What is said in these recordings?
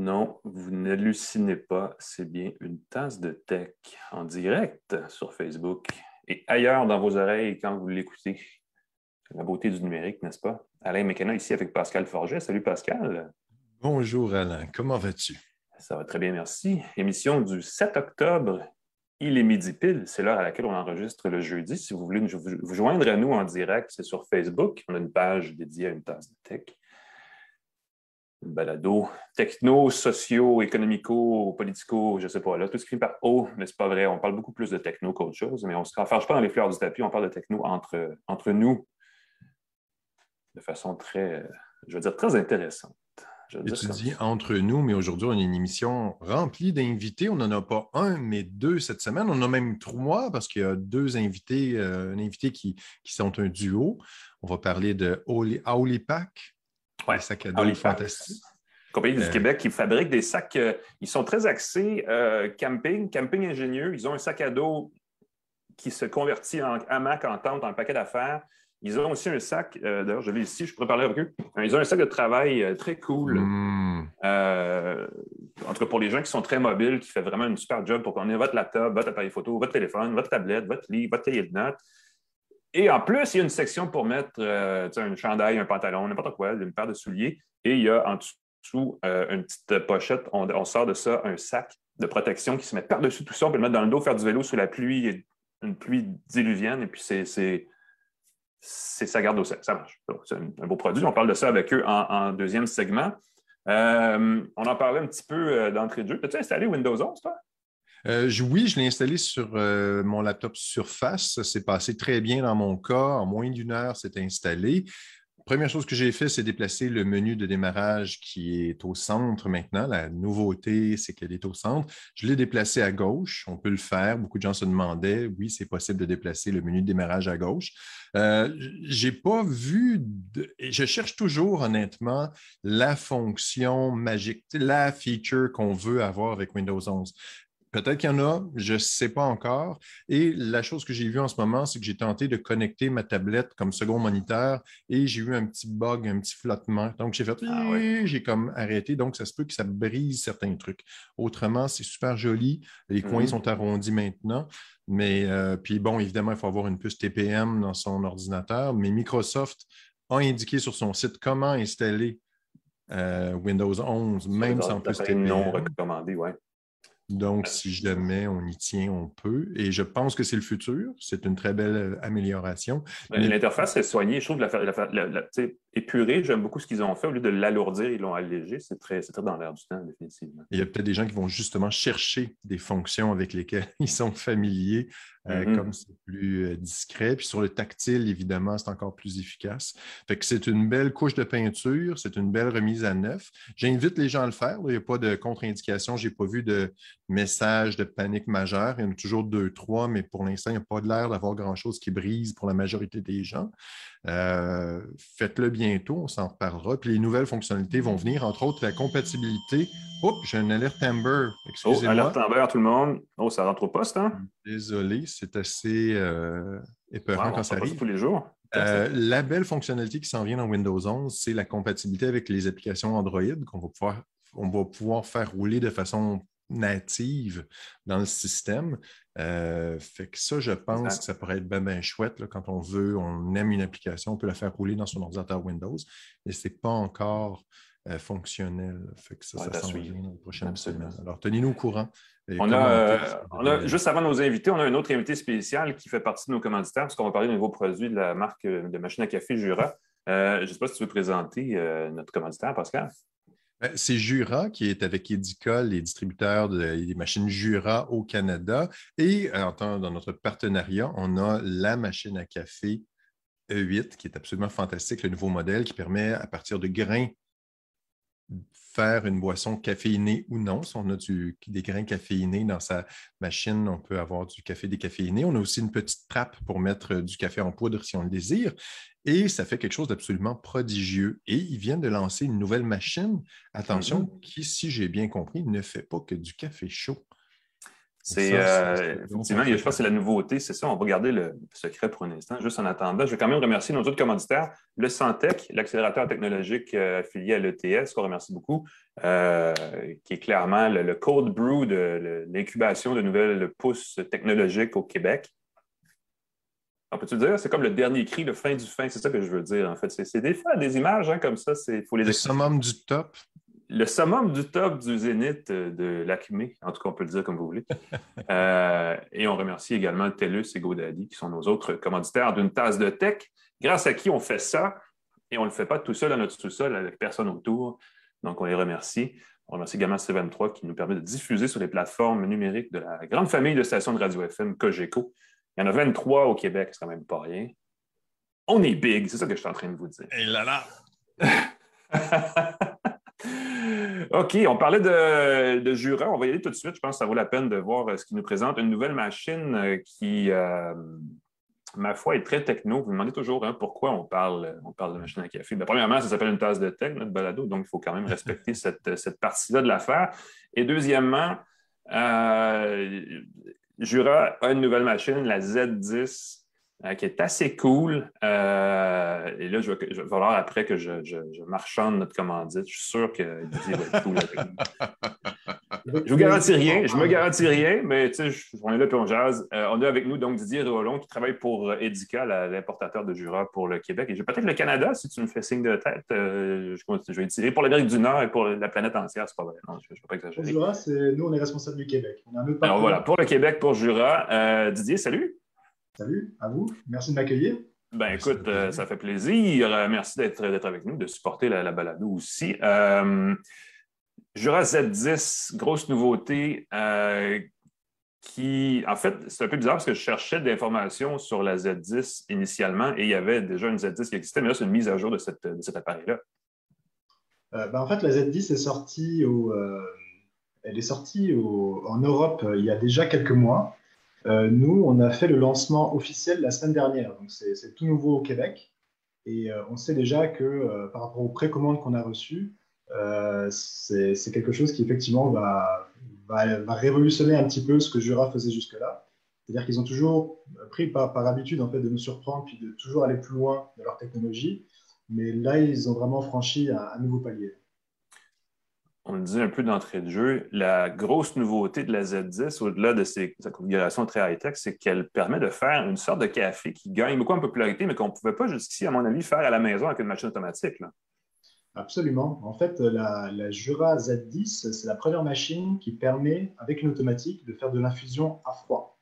Non, vous n'hallucinez pas, c'est bien une tasse de tech en direct sur Facebook et ailleurs dans vos oreilles quand vous l'écoutez. La beauté du numérique, n'est-ce pas? Alain Mécana ici avec Pascal Forget. Salut Pascal. Bonjour Alain, comment vas-tu? Ça va très bien, merci. Émission du 7 octobre. Il est midi pile, c'est l'heure à laquelle on enregistre le jeudi. Si vous voulez vous joindre à nous en direct, c'est sur Facebook. On a une page dédiée à une tasse de tech balado techno, socio, économico, politico, je ne sais pas, là, tout ce qui par O, mais ce n'est pas vrai. On parle beaucoup plus de techno qu'autre chose, mais on se renferme pas dans les fleurs du tapis, on parle de techno entre, entre nous de façon très, je veux dire, très intéressante. tu dis entre nous, mais aujourd'hui, on a une émission remplie d'invités. On n'en a pas un, mais deux cette semaine. On en a même trois parce qu'il y a deux invités, euh, un invité qui, qui sont un duo. On va parler de Auli Ouais, sacs à dos fantastiques. Compagnie du euh, Québec qui fabrique des sacs. Euh, ils sont très axés euh, camping, camping ingénieux. Ils ont un sac à dos qui se convertit en hamac, en tente, en paquet d'affaires. Ils ont aussi un sac, d'ailleurs, je l'ai ici, je pourrais parler avec eux. Ils ont un sac de travail très cool. Hmm. en tout cas, pour les gens qui sont très mobiles, qui fait vraiment une super job pour qu'on ait votre laptop, votre appareil photo, votre téléphone, votre tablette, votre livre, votre cahier de notes. Et en plus, il y a une section pour mettre euh, un chandail, un pantalon, n'importe quoi, une paire de souliers. Et il y a en dessous euh, une petite pochette. On, sort de ça un sac de protection qui se met par-dessus tout ça. On peut le mettre dans le dos, faire du vélo sous la pluie, une pluie diluvienne. Et puis, c'est, ça garde au sec. Ça marche. C'est un, beau produit. On parle de ça avec eux en, deuxième segment. Euh, on en parlait un petit peu d'entrée de jeu. As-tu installé Windows 11, toi? Euh, oui, je l'ai installé sur euh, mon laptop Surface. Ça s'est passé très bien dans mon cas. En moins d'une heure, c'est installé. Première chose que j'ai fait, c'est déplacer le menu de démarrage qui est au centre maintenant. La nouveauté, c'est qu'elle est au centre. Je l'ai déplacé à gauche. On peut le faire. Beaucoup de gens se demandaient, oui, c'est possible de déplacer le menu de démarrage à gauche. Euh, j'ai pas vu, je cherche toujours honnêtement la fonction magique, la feature qu'on veut avoir avec Windows 11. Peut-être qu'il y en a, je ne sais pas encore. Et la chose que j'ai vue en ce moment, c'est que j'ai tenté de connecter ma tablette comme second moniteur et j'ai eu un petit bug, un petit flottement. Donc, j'ai fait, ah j'ai comme arrêté. Donc, ça se peut que ça brise certains trucs. Autrement, c'est super joli. Les coins mhm. sont arrondis maintenant. Mais, euh, puis bon, évidemment, il faut avoir une puce TPM dans son ordinateur. Mais Microsoft a indiqué sur son site comment installer euh, Windows 11, même sans puce TPM. non recommandé, oui. Donc, si jamais on y tient, on peut. Et je pense que c'est le futur. C'est une très belle euh, amélioration. L'interface est soignée. Je trouve la, épurée. J'aime beaucoup ce qu'ils ont fait. Au lieu de l'alourdir, ils l'ont allégé. C'est très, très dans l'air du temps, définitivement. Il y a peut-être des gens qui vont justement chercher des fonctions avec lesquelles ils sont familiers euh, mm-hmm. comme c'est plus euh, discret. Puis sur le tactile, évidemment, c'est encore plus efficace. Fait que c'est une belle couche de peinture, c'est une belle remise à neuf. J'invite les gens à le faire. Il n'y a pas de contre-indication. Je n'ai pas vu de message de panique majeure. Il y en a toujours deux, trois, mais pour l'instant, il n'y a pas de l'air d'avoir grand-chose qui brise pour la majorité des gens. Euh, faites-le bientôt, on s'en reparlera. Puis les nouvelles fonctionnalités vont venir, entre autres la compatibilité. Oh, j'ai un alerte Amber. Excusez-moi. Oh, alerte Amber, tout le monde. Oh, ça rentre au poste, hein? Désolé, c'est assez euh, épeurant quand ça arrive. tous les jours. Euh, la belle fonctionnalité qui s'en vient dans Windows 11, c'est la compatibilité avec les applications Android qu'on va pouvoir, on va pouvoir faire rouler de façon native dans le système. Euh, fait que ça, je pense que ça pourrait être bien, bien chouette quand on veut, on aime une application, on peut la faire rouler dans son ordinateur Windows, mais ce n'est pas encore euh, fonctionnel. Fait que ça, ça s'en vient dans les prochaines semaines. Alors, tenez-nous au courant. On a, euh, juste avant nos invités, on a un autre invité spécial qui fait partie de nos commanditaires, parce qu'on va parler d'un nouveau produit de la marque de machine à café Jura. je ne sais pas si tu veux présenter notre commanditaire, Pascal. Ben, c'est Jura qui est avec Edica, les distributeurs des machines Jura au Canada. Et euh, dans notre partenariat, on a la machine à café E8 qui est absolument fantastique, le nouveau modèle qui permet à partir de grains faire une boisson caféinée ou non. Si on a des grains caféinés dans sa machine, on peut avoir du café décaféiné. On a aussi une petite trappe pour mettre du café en poudre si on le désire. Et ça fait quelque chose d'absolument prodigieux. Et ils viennent de lancer une nouvelle machine, attention, mm-hmm. qui, si j'ai bien compris, ne fait pas que du café chaud. C'est euh, effectivement, je pense que c'est la nouveauté, c'est ça. On va garder le secret pour un instant, juste en attendant. Je vais quand même remercier nos autres commanditaires, le Santec, l'accélérateur technologique euh, affilié à l'ETS, qu'on remercie beaucoup, euh, qui est clairement le, cold brew de l'incubation de nouvelles pousses technologiques au Québec. On peut-tu dire, c'est comme le dernier cri, le fin du fin, c'est ça que je veux dire, en fait. C'est des fois des images hein, comme ça, il faut les Le summum du top le summum du top du zénith euh, de l'Acmé, en tout cas, on peut le dire comme vous voulez. Euh, et on remercie également TELUS et GoDaddy, qui sont nos autres commanditaires d'une tasse de tech, grâce à qui on fait ça. Et on ne le fait pas tout seul dans notre sous-sol avec personne autour. Donc, on les remercie. On remercie également C23 qui nous permet de diffuser sur les plateformes numériques de la grande famille de stations de radio FM Cogeco. Il y en a 23 au Québec, c'est quand même pas rien. On est big, c'est ça que je suis en train de vous dire. Et là là! OK, on parlait de, Jura. On va y aller tout de suite. Je pense que ça vaut la peine de voir euh, ce qui nous présente. Une nouvelle machine euh, qui, euh, ma foi, est très techno. Vous me demandez toujours hein, pourquoi on parle, on parle de machine à café? Ben, premièrement, ça s'appelle une tasse de tech, notre balado, donc il faut quand même respecter cette, partie-là de l'affaire. Et deuxièmement, Jura a une nouvelle machine, la Z10 euh, qui est assez cool. Euh, et là, je vais, je falloir après que je, je, marchande notre commandite. Je suis sûr que Didier va être cool avec nous. Je vous garantis rien, je me garantis rien, mais tu sais, on est là puis on jase. Euh, on a avec nous donc Didier Rollon qui travaille pour Edica, l'importateur de Jura pour le Québec. Et peut-être le Canada, si tu me fais signe de tête. je, je, vais tirer pour l'Amérique du Nord et pour la planète entière, c'est pas vrai. Non, je ne vais pas exagérer. Pour Jura, nous, on est responsable du Québec. Alors voilà, pour le Québec, pour Jura. Didier, salut. Salut, à vous. Merci de m'accueillir. Ben écoute, euh, ça fait plaisir. Euh, merci d'être avec nous, de supporter la, la balado aussi. Euh, Jura Z10, grosse nouveauté qui, en fait, c'est un peu bizarre parce que je cherchais des informations sur la Z10 initialement et il y avait déjà une Z10 qui existait, mais là, c'est une mise à jour de, cet appareil-là. Ben, en fait, la Z10 est sortie, au, elle est sortie en Europe il y a déjà quelques mois. Euh, nous, on a fait le lancement officiel la semaine dernière, donc c'est tout nouveau au Québec. Et euh, on sait déjà que euh, par rapport aux précommandes qu'on a reçues, c'est quelque chose qui effectivement va, révolutionner un petit peu ce que Jura faisait jusque-là. C'est-à-dire qu'ils ont toujours pris par, par, habitude en fait, de nous surprendre puis de toujours aller plus loin de leur technologie. Mais là, ils ont vraiment franchi un nouveau palier on le dit un peu d'entrée de jeu, la grosse nouveauté de la Z10, au-delà de sa configuration très high-tech, c'est qu'elle permet de faire une sorte de café qui gagne beaucoup en popularité, mais qu'on ne pouvait pas jusqu'ici, à mon avis, faire à la maison avec une machine automatique. Absolument. En fait, la, Jura Z10, c'est la première machine qui permet, avec une automatique, de faire de l'infusion à froid.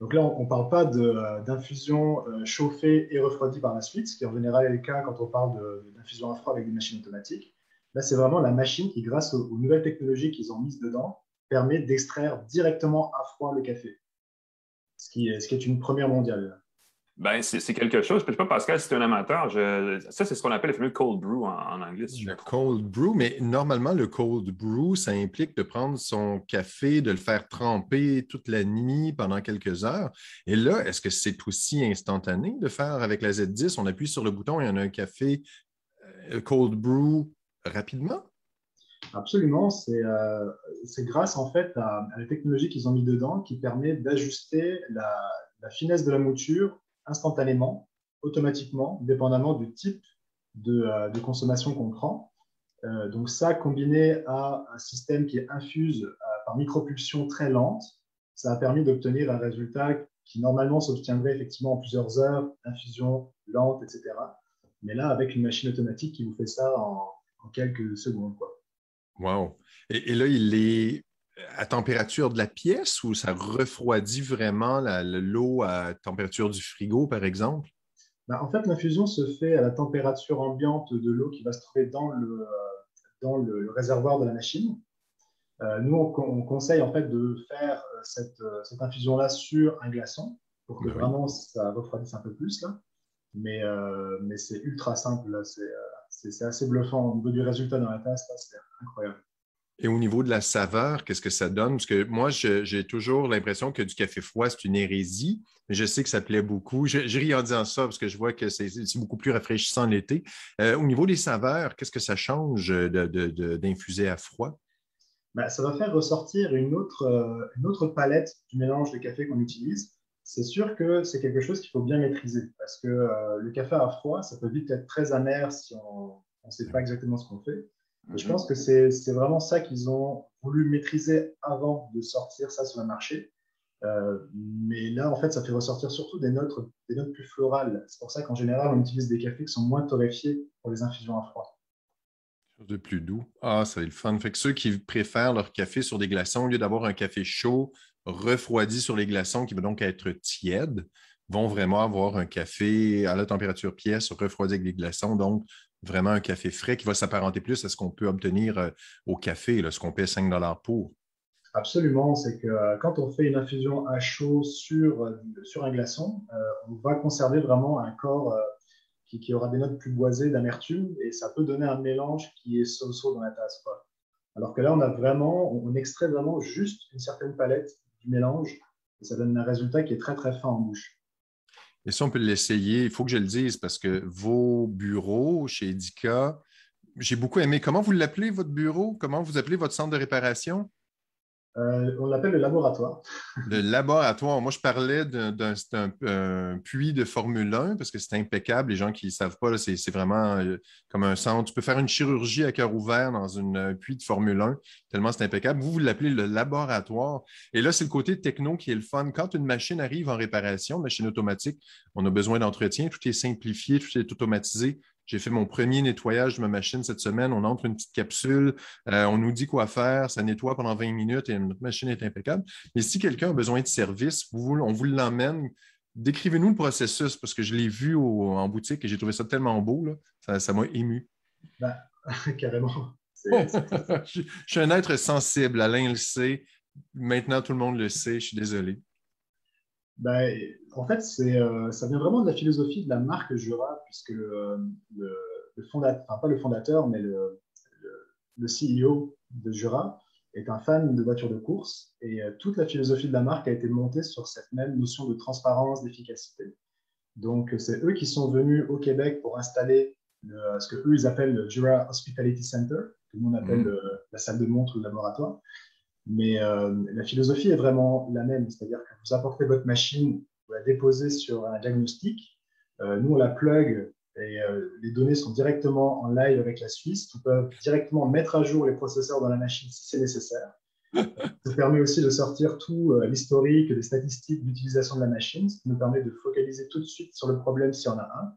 Donc là, on ne parle pas d'infusion euh, chauffée et refroidie par la suite, ce qui en général est le cas quand on parle d'infusion à froid avec des machines automatiques. Là, c'est vraiment la machine qui, grâce aux, nouvelles technologies qu'ils ont mises dedans, permet d'extraire directement à froid le café, ce qui est, ce qui est une première mondiale. Ben, c'est quelque chose. Je ne sais pas, Pascal, si tu es un amateur, ça, c'est ce qu'on appelle le fameux cold brew en, anglais. le cold brew, mais normalement, le cold brew, ça implique de prendre son café, de le faire tremper toute la nuit pendant quelques heures. Et là, est-ce que c'est aussi instantané de faire avec la Z10? On appuie sur le bouton et on a un café euh, cold brew rapidement? Absolument. Euh, c'est grâce en fait à, la technologie qu'ils ont mis dedans qui permet d'ajuster la, finesse de la mouture instantanément, automatiquement, dépendamment du type de, euh, consommation qu'on prend. Euh, donc ça, combiné à un système qui infuse par micropulsion très lente, ça a permis d'obtenir un résultat qui normalement s'obtiendrait effectivement en plusieurs heures d'infusion lente, etc. Mais là, avec une machine automatique qui vous fait ça en, en quelques secondes. Quoi. Wow. Et, là, il est à température de la pièce ou ça refroidit vraiment l'eau à température du frigo, par exemple? Ben, en fait, l'infusion se fait à la température ambiante de l'eau qui va se trouver dans le, dans le, réservoir de la machine. Euh, nous, on, conseille en fait de faire cette, cette infusion-là sur un glaçon pour que vraiment ça refroidisse un peu plus. Là. Mais, euh, mais c'est ultra simple. C'est euh, c'est assez bluffant. Au niveau du résultat dans la tasse, c'est incroyable. Et au niveau de la saveur, qu'est-ce que ça donne? Parce que moi, j'ai toujours l'impression que du café froid, c'est une hérésie, mais je sais que ça plaît beaucoup. Je, ris en disant ça parce que je vois que c'est beaucoup plus rafraîchissant l'été. Euh, au niveau des saveurs, qu'est-ce que ça change d'infuser à froid? bah, ça va faire ressortir une autre, euh, une autre palette du mélange de café qu'on utilise. C'est sûr que c'est quelque chose qu'il faut bien maîtriser parce que euh, le café à froid, ça peut vite être très amer si on ne sait pas exactement ce qu'on fait. Je mhm. pense que c'est vraiment ça qu'ils ont voulu maîtriser avant de sortir ça sur le marché. Euh, mais là, en fait, ça fait ressortir surtout des notes, des notes plus florales. C'est pour ça qu'en général, on utilise des cafés qui sont moins torréfiés pour les infusions à froid de plus doux. Ah, ça va être le fun. Fait que ceux qui préfèrent leur café sur des glaçons, au lieu d'avoir un café chaud, refroidi sur les glaçons, qui va donc être tiède, vont vraiment avoir un café à la température pièce, refroidi avec des glaçons. Donc, vraiment un café frais qui va s'apparenter plus à ce qu'on peut obtenir euh, au café, ce qu'on paie 5 pour. Absolument, c'est que euh, quand on fait une infusion à chaud sur, euh, sur un glaçon, on va conserver vraiment un corps qui, aura des notes plus boisées d'amertume et ça peut donner un mélange qui est so-so dans la tasse. Alors que là, on a vraiment, on extrait vraiment juste une certaine palette du mélange et ça donne un résultat qui est très très fin en bouche. Et si on peut l'essayer, il faut que je le dise parce que vos bureaux chez Edica, j'ai beaucoup aimé. Comment vous l'appelez, votre bureau? Comment vous appelez votre centre de réparation? Euh, on l'appelle le laboratoire. Le laboratoire. Moi, je parlais d'un puits de Formule 1 parce que c'est impeccable. Les gens qui ne savent pas, c'est vraiment euh, comme un centre. Tu peux faire une chirurgie à cœur ouvert dans un puits de Formule 1, tellement c'est impeccable. Vous, vous l'appelez le laboratoire. Et là, c'est le côté techno qui est le fun. Quand une machine arrive en réparation, machine automatique, on a besoin d'entretien, tout est simplifié, tout est automatisé. J'ai fait mon premier nettoyage de ma machine cette semaine. On entre une petite capsule, euh, on nous dit quoi faire, ça nettoie pendant 20 minutes et notre machine est impeccable. Mais si quelqu'un a besoin de service, on vous l'emmène. Décrivez-nous le processus parce que je l'ai vu en boutique et j'ai trouvé ça tellement beau. Ça m'a ému. Ben, carrément. je, suis un être sensible. Alain le sait. Maintenant, tout le monde le sait. Je suis désolé. Ben, en fait, euh, ça vient vraiment de la philosophie de la marque Jura, puisque euh, le, fondateur, enfin pas le fondateur, mais le, CEO de Jura est un fan de voitures de course et euh, toute la philosophie de la marque a été montée sur cette même notion de transparence, d'efficacité. Donc, c'est eux qui sont venus au Québec pour installer ce que eux ils appellent le Jura Hospitality Center, que nous on appelle mmh. la salle de montre ou le laboratoire. Mais euh, la philosophie est vraiment la même, c'est-à-dire que vous apportez votre machine, vous la déposez sur un diagnostic, euh, nous on la plug et euh, les données sont directement en live avec la Suisse. On peut directement mettre à jour les processeurs dans la machine si c'est nécessaire. Ça permet aussi de sortir tout l'historique, les statistiques d'utilisation de la machine, ce qui nous permet de focaliser tout de suite sur le problème s'il y en a un.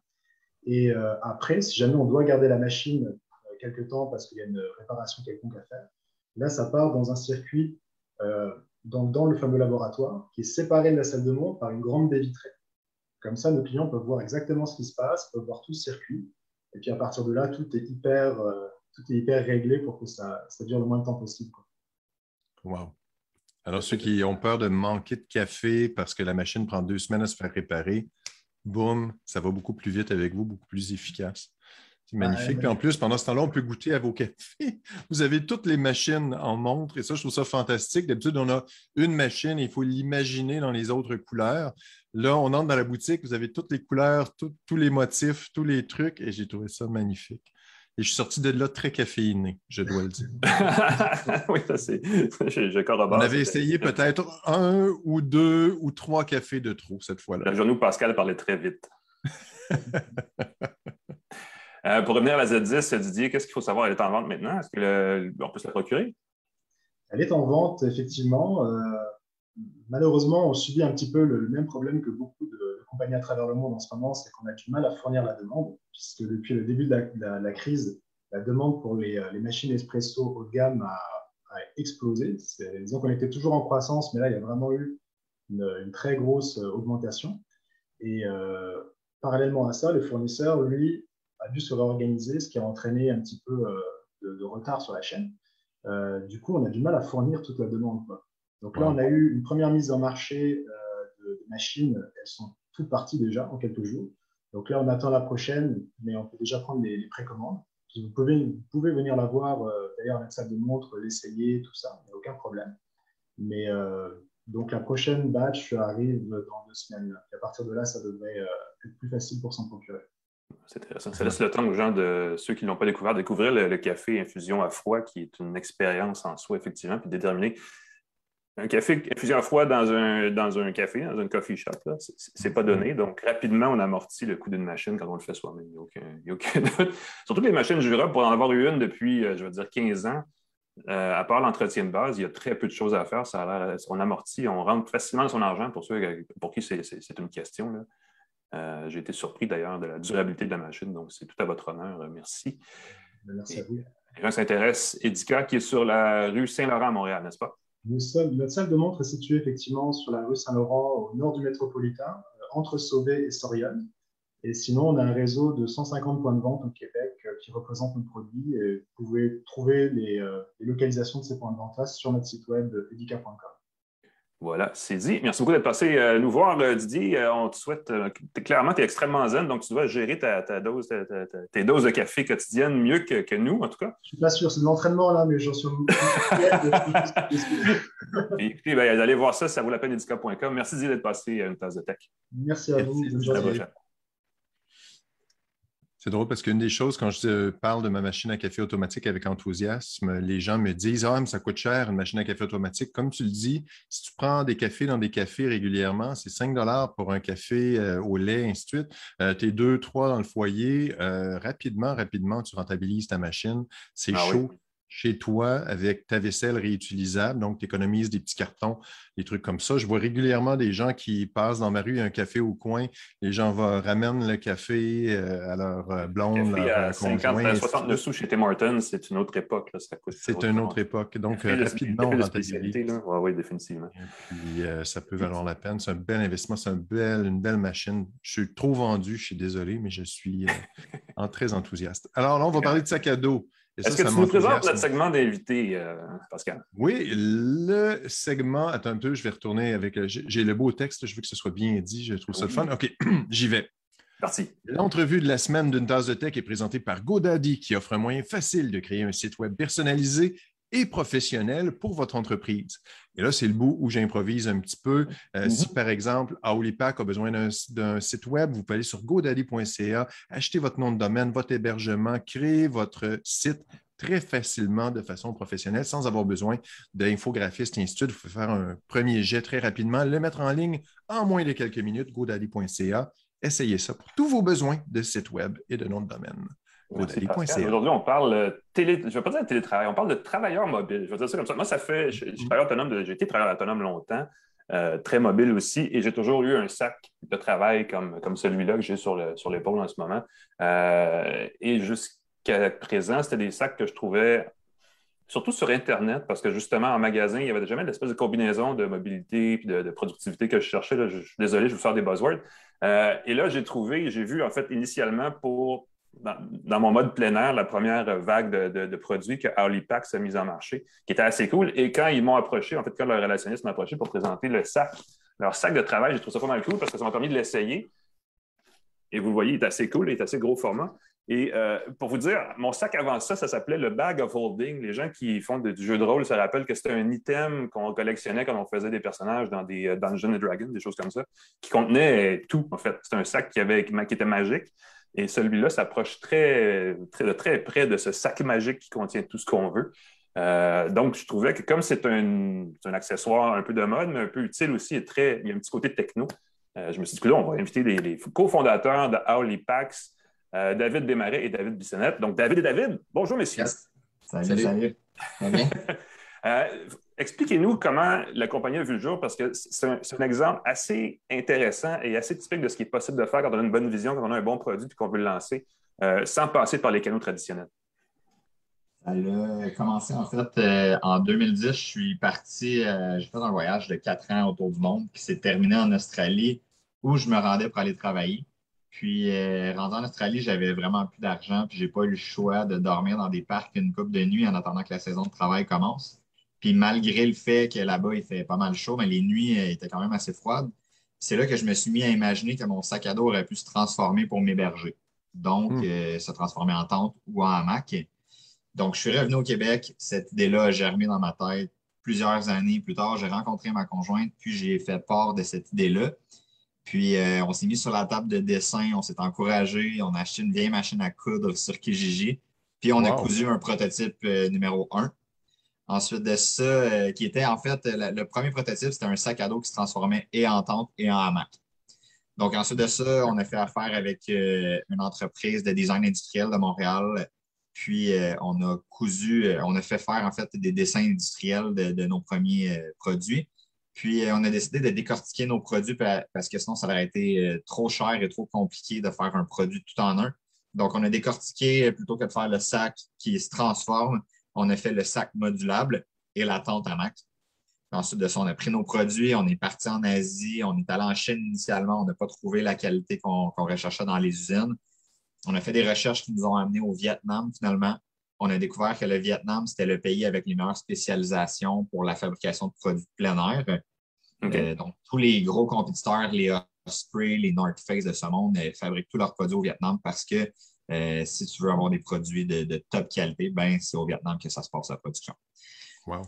Et après, si jamais on doit garder la machine quelque temps parce qu'il y a une réparation quelconque à faire, Là, ça part dans un circuit euh, dans, le fameux laboratoire qui est séparé de la salle de montre par une grande baie vitrée. Comme ça, nos clients peuvent voir exactement ce qui se passe, peuvent voir tout le circuit. Et puis à partir de là, tout est hyper, euh, tout hyper réglé pour que ça, ça, dure le moins de temps possible. Wow. Alors, ceux qui ont peur de manquer de café parce que la machine prend deux semaines à se faire réparer, boum, ça va beaucoup plus vite avec vous, beaucoup plus efficace. C'est magnifique. Puis en plus, pendant ce temps-là, on peut goûter à vos cafés. Vous avez toutes les machines en montre et ça, je trouve ça fantastique. D'habitude, on a une machine et il faut l'imaginer dans les autres couleurs. Là, on entre dans la boutique, vous avez toutes les couleurs, tous les motifs, tous les trucs et j'ai trouvé ça magnifique. Et je suis sorti de là très caféiné, je dois le dire. oui, ça c'est. Je, je corrobore. On avait essayé peut-être un ou deux ou trois cafés de trop cette fois-là. Le genou Pascal parlait très vite. Euh, pour revenir à la Z10, Didier, qu'est-ce qu'il faut savoir? Elle est en vente maintenant? Est-ce qu'on peut se la procurer? Elle est en vente, effectivement. Euh, malheureusement, on subit un petit peu le, même problème que beaucoup de, compagnies à travers le monde en ce moment, c'est qu'on a du mal à fournir la demande, puisque depuis le début de la, crise, la demande pour les, machines espresso haut de gamme a, explosé. Disons qu'on était toujours en croissance, mais là, il y a vraiment eu une, très grosse augmentation. Et euh, parallèlement à ça, le fournisseur, lui, a dû se réorganiser, ce qui a entraîné un petit peu euh, de, retard sur la chaîne. Euh, du coup, on a du mal à fournir toute la demande. Donc là, on a eu une première mise en marché euh, de, machines. Elles sont toutes parties déjà en quelques jours. Donc là, on attend la prochaine, mais on peut déjà prendre les, précommandes. Vous pouvez, venir la voir, d'ailleurs, avec salle de montre, l'essayer, tout ça, il n'y a aucun problème. Mais donc la prochaine batch arrive dans deux semaines. Et à partir de là, ça devrait être plus facile pour s'en procurer. C'est intéressant. Ça laisse le temps aux gens de ceux qui ne l'ont pas découvert, de découvrir le, café infusion à froid, qui est une expérience en soi, effectivement, puis déterminer. Un café infusion à froid dans un, dans un café, dans un coffee shop, ce n'est pas donné. Donc, rapidement, on amortit le coût d'une machine quand on le fait soi-même. Il n'y a, aucun doute. Surtout les machines Jura, pour en avoir eu une depuis, euh, je veux dire, 15 ans, euh, à part l'entretien de base, il y a très peu de choses à faire. Ça on amortit, on rentre facilement son argent pour ceux pour qui c'est une question. Euh, j'ai été surpris d'ailleurs de la durabilité de la machine, donc c'est tout à votre honneur. Euh, merci. Merci à vous. Quelqu'un s'intéresse, Edica, qui est sur la rue Saint-Laurent à Montréal, n'est-ce pas? notre salle de montre est située effectivement sur la rue Saint-Laurent, au nord du métropolitain, entre Sauvé et Sorion. Et sinon, on a un réseau de 150 points de vente au Québec euh, qui représentent nos produits. Et vous pouvez trouver les, euh, les, localisations de ces points de vente sur notre site web edica.com. Voilà, c'est dit. Merci beaucoup d'être passé euh, nous voir, Didier. on te souhaite, clairement, tu es extrêmement zen, donc tu dois gérer ta, dose, tes doses de café quotidiennes mieux que, nous, en tout cas. Je ne suis pas sûr, c'est de l'entraînement, là, mais j'en suis. écoutez, ben, allez voir ça, ça vaut la peine, edica.com. Merci, Didier, d'être passé à une tasse de tech. Merci à vous. Bonne c'est drôle parce qu'une des choses, quand je parle de ma machine à café automatique avec enthousiasme, les gens me disent Ah, mais ça coûte cher une machine à café automatique. Comme tu le dis, si tu prends des cafés dans des cafés régulièrement, c'est 5 pour un café euh, au lait, ainsi de suite. Euh, tu es deux, trois dans le foyer. Euh, rapidement, rapidement, tu rentabilises ta machine. C'est ah chaud chez toi avec ta vaisselle réutilisable. Donc, tu économises des petits cartons, des trucs comme ça. Je vois régulièrement des gens qui passent dans ma rue, un café au coin. Les gens vont, ramènent le café euh, à leur euh, blonde. Café à 50, 69 sous chez Tim Hortons, c'est une autre époque. C'est une autre époque. Donc, rapidement, on spécialité. Oui, définitivement. Et puis, euh, ça peut valoir la peine. C'est un bel investissement. C'est une belle machine. Je suis trop vendu, je suis désolé, mais je suis en très enthousiaste. Alors là, on va parler de sac à dos. Est-ce que tu nous présentes notre segment d'invité, euh, Pascal? Oui, le segment. Attends un peu, je vais retourner avec. Euh, j'ai le beau texte, je veux que ce soit bien dit, je trouve ça le fun. OK, j'y vais. Parti. L'entrevue de la semaine d'une tasse de tech est présentée par GoDaddy, qui offre un moyen facile de créer un site web personnalisé et professionnel pour votre entreprise. Et là, c'est le bout où j'improvise un petit peu. Euh, si, mhm. par exemple, Aolipac a besoin d'un site web, vous pouvez aller sur godaddy.ca, acheter votre nom de domaine, votre hébergement, créer votre site très facilement de façon professionnelle sans avoir besoin d'infographistes et ainsi de suite. Vous pouvez faire un premier jet très rapidement, le mettre en ligne en moins de quelques minutes, godaddy.ca. Essayez ça pour tous vos besoins de site web et de nom de domaine. Aujourd'hui, on parle euh, télé... je ne vais pas dire télétravail, on parle de travailleurs mobiles. Je vais dire ça comme ça. Moi, ça fait. Je, suis travailleur autonome, j'ai été travailleur autonome longtemps, euh, très mobile aussi, et j'ai toujours eu un sac de travail comme, comme celui-là que j'ai sur l'épaule en ce moment. Euh, et jusqu'à présent, c'était des sacs que je trouvais surtout sur Internet, parce que justement, en magasin, il y avait jamais l'espèce de combinaison de mobilité et de, productivité que je cherchais. je, suis désolé, je vous sors des buzzwords. et là, j'ai trouvé, j'ai vu, en fait, initialement, pour dans, mon mode plein air, la première vague de, produits que Pack s'est mise en marché, qui était assez cool. Et quand ils m'ont approché, en fait, quand leur relationniste m'a approché pour présenter le sac, leur sac de travail, j'ai trouvé ça pas mal cool parce que ça m'a permis de l'essayer. Et vous le voyez, il est assez cool, il est assez gros format. Et euh, pour vous dire, mon sac avant ça, ça s'appelait le bag of holding. Les gens qui font du jeu de rôle se rappellent que c'était un item qu'on collectionnait quand on faisait des personnages dans des euh, Dungeons and Dragons, des choses comme ça, qui contenait tout, en fait. C'était un sac qui, avait, qui était magique. Et celui-là s'approche très, très, de très près de ce sac magique qui contient tout ce qu'on veut. Euh, donc, je trouvais que comme c'est un, accessoire un peu de mode, mais un peu utile aussi, et très, il y a un petit côté techno, euh, je me suis dit que là, on va inviter les, cofondateurs de Howley Pax, euh, David Desmarais et David Bissonnette. Donc, David et David, bonjour messieurs. Salut, salut. salut. Expliquez-nous comment la compagnie a vu le jour, parce que c'est un, exemple assez intéressant et assez typique de ce qui est possible de faire quand on a une bonne vision, quand on a un bon produit et qu'on veut le lancer, euh, sans passer par les canaux traditionnels. Ça a commencé en fait euh, en 2010. Je suis parti, euh, j'ai fait un voyage de quatre ans autour du monde qui s'est terminé en Australie où je me rendais pour aller travailler. Puis, rendu en Australie, j'avais vraiment plus d'argent, puis j'ai pas eu le choix de dormir dans des parcs une coupe de nuit en attendant que la saison de travail commence. Puis malgré le fait que là-bas, il fait pas mal chaud, mais les nuits euh, étaient quand même assez froides, c'est là que je me suis mis à imaginer que mon sac à dos aurait pu se transformer pour m'héberger. Donc, hmm. euh, se transformer en tente ou en hamac. Donc, je suis revenu au Québec. Cette idée-là a germé dans ma tête. Plusieurs années plus tard, j'ai rencontré ma conjointe, puis j'ai fait part de cette idée-là. Puis euh, on s'est mis sur la table de dessin, on s'est encouragé, on a acheté une vieille machine à coudre sur Kijiji, puis on a cousu un prototype euh, numéro 1. Ensuite de ça, euh, qui était en fait, le premier prototype, c'était un sac à dos qui se transformait et en tente et en hamac. Donc ensuite de ça, on a fait affaire avec une entreprise de design industriel de Montréal. Puis on a cousu, on a fait faire en fait des dessins industriels de nos premiers produits. Puis, euh, on a décidé de décortiquer nos produits parce que sinon, ça aurait été euh, trop cher et trop compliqué de faire un produit tout en un. Donc, on a décortiqué, euh, plutôt que de faire le sac qui se transforme, on a fait le sac modulable et la tente à mac. Ensuite de ça, on a pris nos produits, on est parti en Asie, on est allé en Chine initialement, on n'a pas trouvé la qualité qu'on recherchait dans les usines. On a fait des recherches qui nous ont amenés au Vietnam finalement. On a découvert que le Vietnam, c'était le pays avec les meilleures spécialisations pour la fabrication de produits de plein air. Euh, donc, tous les gros compétiteurs, les Osprey, les North Face de ce monde, euh, fabriquent tous leurs produits au Vietnam parce que euh, si tu veux avoir des produits de, top qualité, ben, c'est au Vietnam que ça se passe la production. Wow.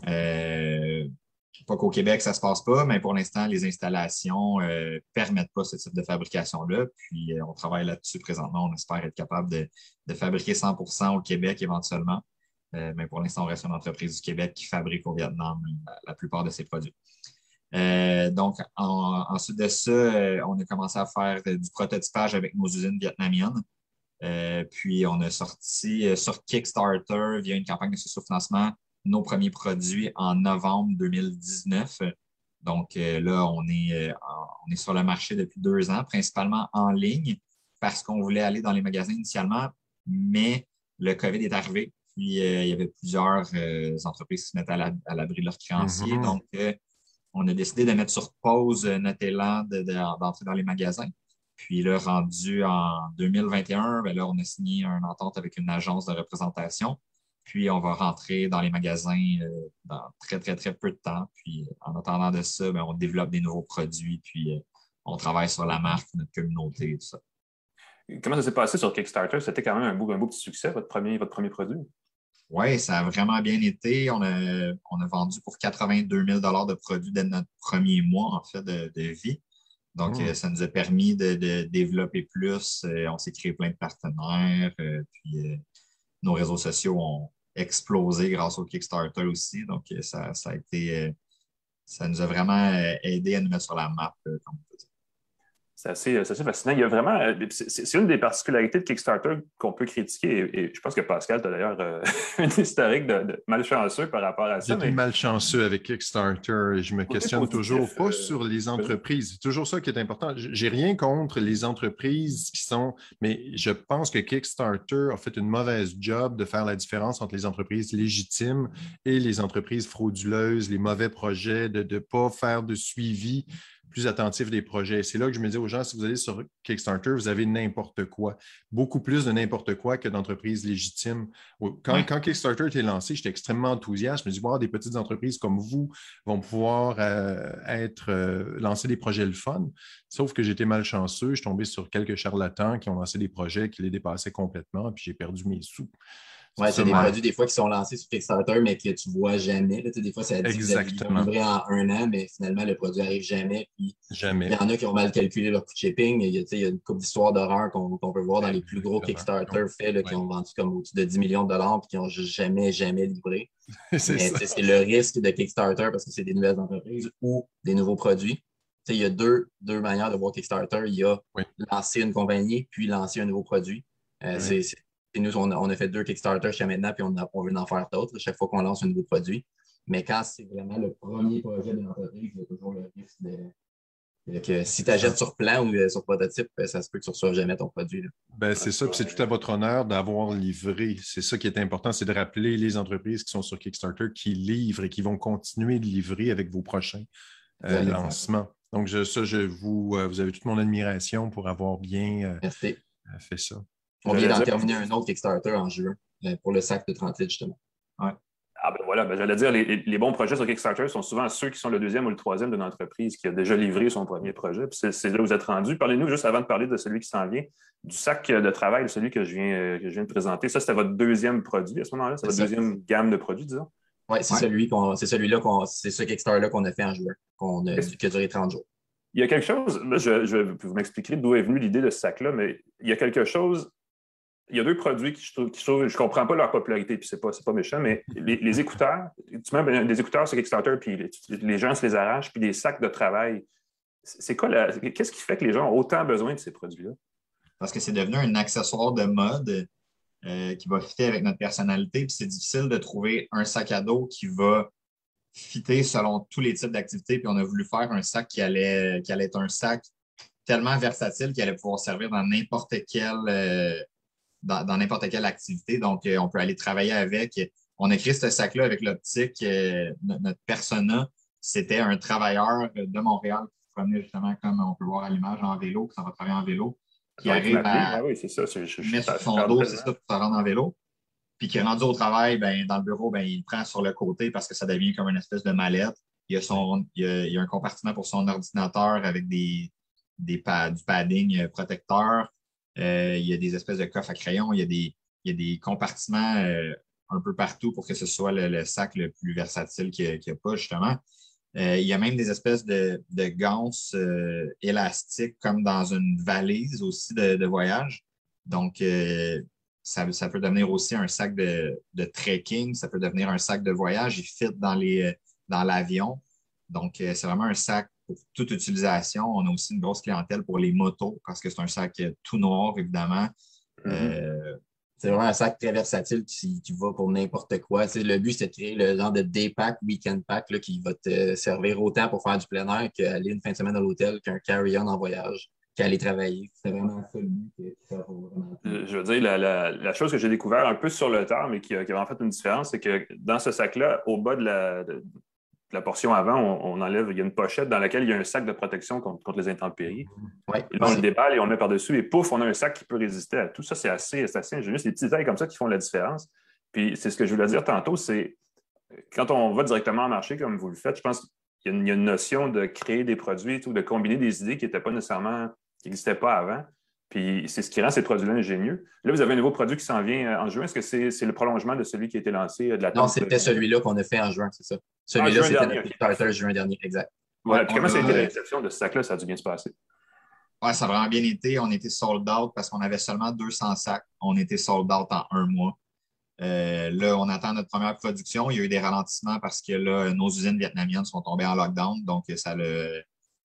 pas qu'au Québec, ça ne se passe pas, mais pour l'instant, les installations ne permettent pas ce type de fabrication-là. Puis, on travaille là-dessus présentement. On espère être capable de, fabriquer 100% au Québec éventuellement. mais pour l'instant, on reste une entreprise du Québec qui fabrique au Vietnam la plupart de ses produits. Euh, donc, ensuite de ça, euh, on a commencé à faire du prototypage avec nos usines vietnamiennes. Euh, puis, on a sorti sur Kickstarter, via une campagne de sous-financement, nos premiers produits en novembre 2019. Donc, là, on est, on est sur le marché depuis deux ans, principalement en ligne, parce qu'on voulait aller dans les magasins initialement, mais le COVID est arrivé. Puis, il y avait plusieurs entreprises qui se mettaient à l'abri de leurs créanciers. Mm-hmm. Donc, on a décidé de mettre sur pause euh, notre élan d'entrer dans les magasins. Puis là, rendu en 2021, bien là, on a signé une entente avec une agence de représentation. Puis on va rentrer dans les magasins euh, dans très, très, très peu de temps. Puis en attendant de ça, bien, on développe des nouveaux produits. Puis euh, on travaille sur la marque, notre communauté et tout ça. Comment ça s'est passé sur Kickstarter? C'était quand même un beau, un beau petit succès, votre premier, votre premier produit? Oui, ça a vraiment bien été. On a, on a vendu pour 82 000 de produits dès notre premier mois, en fait, de, vie. Donc, hmm. euh, ça nous a permis de, développer plus. Euh, on s'est créé plein de partenaires. Euh, puis, nos réseaux sociaux ont explosé grâce au Kickstarter aussi. Donc, ça, ça a été, ça nous a vraiment aidé à nous mettre sur la map, comme on peut dire. C'est assez, fascinant. Il y a vraiment. Euh, c'est une des particularités de Kickstarter qu'on peut critiquer. Et, je pense que Pascal, tu as d'ailleurs euh, une historique de, malchanceux par rapport à ça. J'ai malchanceux avec Kickstarter et je me questionne toujours pas euh, sur les entreprises. C'est toujours ça qui est important. J'ai rien contre les entreprises qui sont. Mais je pense que Kickstarter a fait une mauvaise job de faire la différence entre les entreprises légitimes et les entreprises frauduleuses, les mauvais projets, de ne pas faire de suivi plus attentif des projets. C'est là que je me dis aux gens, si vous allez sur Kickstarter, vous avez n'importe quoi. Beaucoup plus de n'importe quoi que d'entreprises légitimes. Quand, quand Kickstarter été lancé, j'étais extrêmement enthousiaste. Je me dis, voir des petites entreprises comme vous vont pouvoir euh, être euh, lancer des projets le fun. Sauf que j'étais malchanceux. Je suis tombé sur quelques charlatans qui ont lancé des projets qui les dépassaient complètement, puis j'ai perdu mes sous. Ouais, c'est des produits des fois qui sont lancés sur Kickstarter, mais que tu ne vois jamais. des fois, ça dit Exactement. que en un an, mais finalement, le produit n'arrive jamais. Puis, jamais. Il y en a qui ont mal calculé leur coût de shipping. Il y a, il y a une couple d'histoires d'horreur qu'on peut voir dans les plus gros Kickstarter faits, qui ont vendu comme au-dessus de 10 millions de dollars et qui n'ont jamais, jamais livré. c'est le risque de Kickstarter parce que c'est des nouvelles entreprises ou des nouveaux produits. il y a deux, deux manières de voir Kickstarter. Il y a lancer une compagnie, puis lancer un nouveau produit. Euh, c'est nous, on a, fait deux Kickstarter jusqu'à maintenant, puis on, a, on veut en faire d'autres chaque fois qu'on lance un nouveau produit. Mais quand c'est vraiment le premier projet de l'entreprise, il y a toujours le risque de, que si tu achètes sur plan ou euh, sur prototype, ben, ça se peut que tu ne reçoives jamais ton produit. Ben, c'est ça, puis c'est tout à votre honneur d'avoir livré. C'est ça qui est important, c'est de rappeler les entreprises qui sont sur Kickstarter qui livrent et qui vont continuer de livrer avec vos prochains euh, lancements. Donc, ça, je vous, euh, vous avez toute mon admiration pour avoir bien fait ça. On vient d'en terminer un autre Kickstarter en juin euh, pour le sac de 30 litres, justement. Ouais. Ah ben voilà, ben j'allais dire, les, bons projets sur Kickstarter sont souvent ceux qui sont le deuxième ou le troisième d'une entreprise qui a déjà livré son premier projet. Puis c'est là où vous êtes rendu. Parlez-nous juste avant de parler de celui qui s'en vient, du sac de travail, celui que je viens, euh, que je viens de présenter. Ça, c'était votre deuxième produit à ce moment-là? C'est votre deuxième gamme de produits, disons? Oui, c'est celui-là, c'est ce Kickstarter-là qu'on a fait en juin, qu'on a, qui a duré 30 jours. il y a quelque chose, là, je, je vous m'expliquer d'où est venue l'idée de ce sac-là, mais il y a quelque chose il y a deux produits qui je trouve, qui je, ne comprends pas leur popularité, puis c'est pas, pas méchant, mais les, écouteurs, tu mets ben, des écouteurs sur Kickstarter, puis les, gens se les arrachent, puis des sacs de travail. C'est quoi qu'est-ce qui fait que les gens ont autant besoin de ces produits-là? Parce que c'est devenu un accessoire de mode euh, qui va fitter avec notre personnalité, puis c'est difficile de trouver un sac à dos qui va fitter selon tous les types d'activités, puis on a voulu faire un sac qui allait, qui allait être un sac tellement versatile qu'il allait pouvoir servir dans n'importe quel euh, dans n'importe quelle activité. Donc, euh, on peut aller travailler avec. On a créé ce sac-là avec l'optique. Euh, notre persona, c'était un travailleur de Montréal qui se promenait justement, comme on peut voir à l'image, en vélo, qui s'en va travailler en vélo, qui arrive à ah oui, ça, mettre son dos, c'est ça, pour se rendre en vélo. Puis qui est rendu au travail, ben, dans le bureau, ben, il le prend sur le côté parce que ça devient comme une espèce de mallette. Il y a, son, il y a, un compartiment pour son ordinateur avec des, des du padding protecteur. Euh, il y a des espèces de coffres à crayon, il y a des, il y a des compartiments euh, un peu partout pour que ce soit le, sac le plus versatile qu'il n'y a, pas, justement. Euh, il y a même des espèces de, de élastiques comme dans une valise aussi de, voyage. Donc, ça, ça, peut devenir aussi un sac de, de, trekking, ça peut devenir un sac de voyage. Il fit dans les dans l'avion. Donc, c'est vraiment un sac pour toute utilisation. On a aussi une grosse clientèle pour les motos parce que c'est un sac tout noir, évidemment. Mm-hmm. Euh, c'est vraiment un sac très versatile qui, va pour n'importe quoi. le but, c'est de créer le genre de day pack, weekend pack qui va te servir autant pour faire du plein air qu'aller une fin de semaine à l'hôtel, qu'un carry-on en voyage, qu'aller travailler. C'est vraiment ça le but. Euh, je veux dire, la, chose que j'ai découvert un peu sur le tard, mais qui a, vraiment fait une différence, c'est que dans ce sac-là, au bas de la, la portion avant, on, enlève, il y a une pochette dans laquelle il y a un sac de protection contre, les intempéries. Ouais. on le déballe et on le met par-dessus et pouf, on a un sac qui peut résister à tout ça. C'est assez, assez ingénieux. C'est des petits détails comme ça qui font la différence. Puis c'est ce que je voulais dire tantôt, c'est quand on va directement en marché comme vous le faites, je pense qu'il y, a une notion de créer des produits ou de combiner des idées qui n'étaient pas nécessairement, qui n'existaient pas avant. Puis c'est ce qui rend ces produits-là ingénieux. Là, vous avez un nouveau produit qui s'en vient euh, en juin. Est-ce que c'est le prolongement de celui qui a été lancé euh, de la Non, c'était celui-là qu'on a fait en juin, c'est ça. Celui-là, c'était Kickstarter juin dernier, exact. Ouais, puis comment ça a été la réception de ce sac-là? Ça a dû bien se passer. Oui, ça a vraiment bien été. On était sold out parce qu'on avait seulement 200 sacs. On était sold out en un mois. Euh, là, on attend notre première production. Il y a eu des ralentissements parce que là, nos usines vietnamiennes sont tombées en lockdown. Donc, ça a,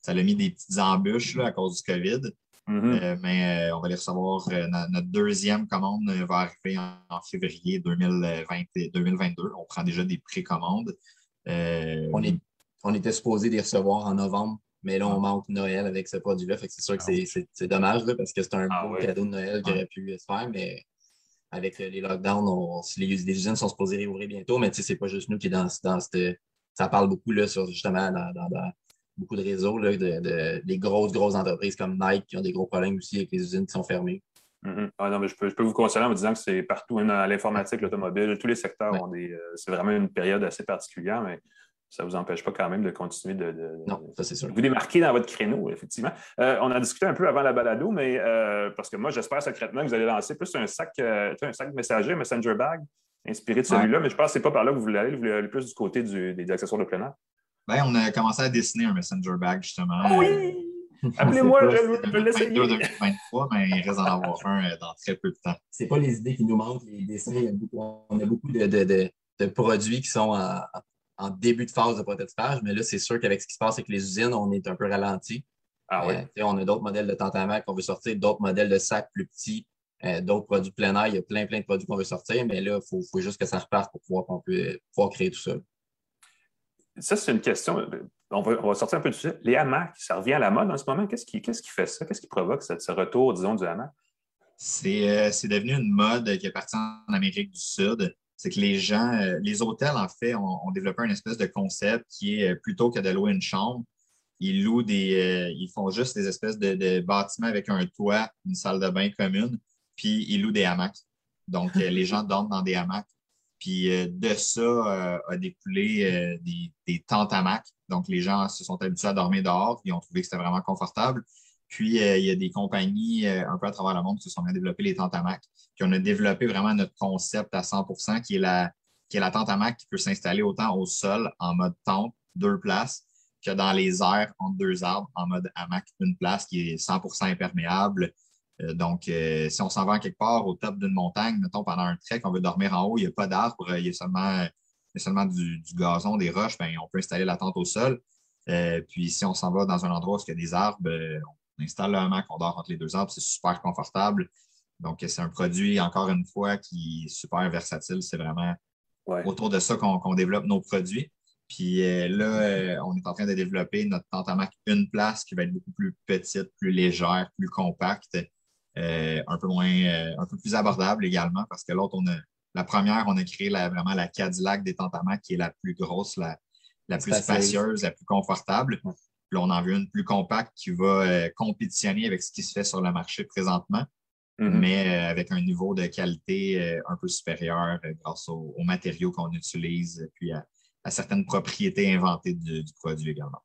ça mis des petites embûches là, à cause du COVID. Mm-hmm. Euh, mais euh, on va les recevoir. Euh, notre deuxième commande va arriver en, février 2022. On prend déjà des précommandes. on, est, on était supposé les recevoir en novembre, mais là, on manque Noël avec ce produit-là. c'est sûr que ah, c'est dommage parce que c'est un ah, beau cadeau de Noël qui aurait pu se faire, mais avec les lockdowns, les, usines sont supposées réouvrir bientôt, mais c'est pas juste nous qui est dans, dans cette. Ça parle beaucoup là, sur justement dans, beaucoup de réseaux, là, de, des grosses, grosses entreprises comme Nike qui ont des gros problèmes aussi avec les usines qui sont fermées. Mm-hmm. ah non, mais je, peux, je peux vous conseiller en vous disant que c'est partout, dans l'informatique, l'automobile, tous les secteurs ont des. Euh, c'est vraiment une période assez particulière, mais ça ne vous empêche pas quand même de continuer de, non, ça, sûr. vous démarquer dans votre créneau, effectivement. Euh, on a discuté un peu avant la balado, mais euh, parce que moi, j'espère secrètement que vous allez lancer plus un sac, un sac messager, un messenger bag, inspiré de celui-là, mais je pense que ce n'est pas par là que vous voulez aller, vous voulez aller plus du côté des accessoires de plein air. Ben, on a commencé à dessiner un Messenger Bag, justement. Ah oui! Appelez-moi, je vais l'essayer. 2023, mais il reste d'en avoir un euh, dans très peu de temps. C'est pas les idées qui nous manquent, les dessins. on a beaucoup de, de, de, produits qui sont en, début de phase de prototypage, mais là, c'est sûr qu'avec ce qui se passe avec les usines, on est un peu ralenti. Ah. Euh, on a d'autres modèles de tentamac qu'on veut sortir, d'autres modèles de sacs plus petits, euh, d'autres produits plein air. Il y a plein, plein de produits qu'on veut sortir, mais là, il faut, faut, juste que ça reparte pour pouvoir, qu'on peut, pouvoir créer tout ça ça, c'est une question. On va, sortir un peu du sujet. Les hamacs, ça revient à la mode en ce moment. Qu'est-ce qui, fait ça? Qu'est-ce qui provoque ce, retour, disons, du hamac? Euh, c'est devenu une mode qui est partie en Amérique du Sud. C'est que les gens, euh, les hôtels, en fait, ont, développé un espèce de concept qui est euh, plutôt que de louer une chambre, ils louent des. ils font juste des espèces de, bâtiments avec un toit, une salle de bain commune, puis ils louent des hamacs. Donc, les gens dorment dans des hamacs. Puis euh, de ça euh, a découlé euh, des, des à Donc, les gens se sont habitués à dormir dehors. Ils ont trouvé que c'était vraiment confortable. Puis, il y a des compagnies un peu à travers le monde qui se sont mis à développer les Mac. Puis, on a développé vraiment notre concept à 100 qui est la, qui est la tente à Mac qui peut s'installer autant au sol en mode tente, deux places, que dans les airs entre deux arbres en mode hamac, une place qui est 100% imperméable. Euh, donc, euh, si on s'en va quelque part au top d'une montagne, mettons pendant un trek, on veut dormir en haut, il n'y a pas d'arbres, il y a seulement, seulement du, gazon, des roches, ben, on peut installer la tente au sol. puis si on s'en va dans un endroit où il y a des arbres, on installe le hamac, on dort entre les deux arbres, c'est super confortable. Donc, c'est un produit, encore une fois, qui est super versatile. C'est vraiment autour de ça qu'on développe nos produits. Puis euh, là, euh, on est en train de développer notre tente à une place qui va être beaucoup plus petite, plus légère, plus compacte, euh, un peu moins, un peu plus abordable également, parce que l'autre, on a la première, on a créé vraiment la Cadillac des tentes à qui est la plus grosse, la, plus spacieuse, la plus confortable. Puis on en veut une plus compacte qui va compétitionner avec ce qui se fait sur le marché présentement. Mm-hmm. mais euh, avec un niveau de qualité euh, un peu supérieur euh, grâce aux, matériaux qu'on utilise, puis à, certaines propriétés inventées du, produit également.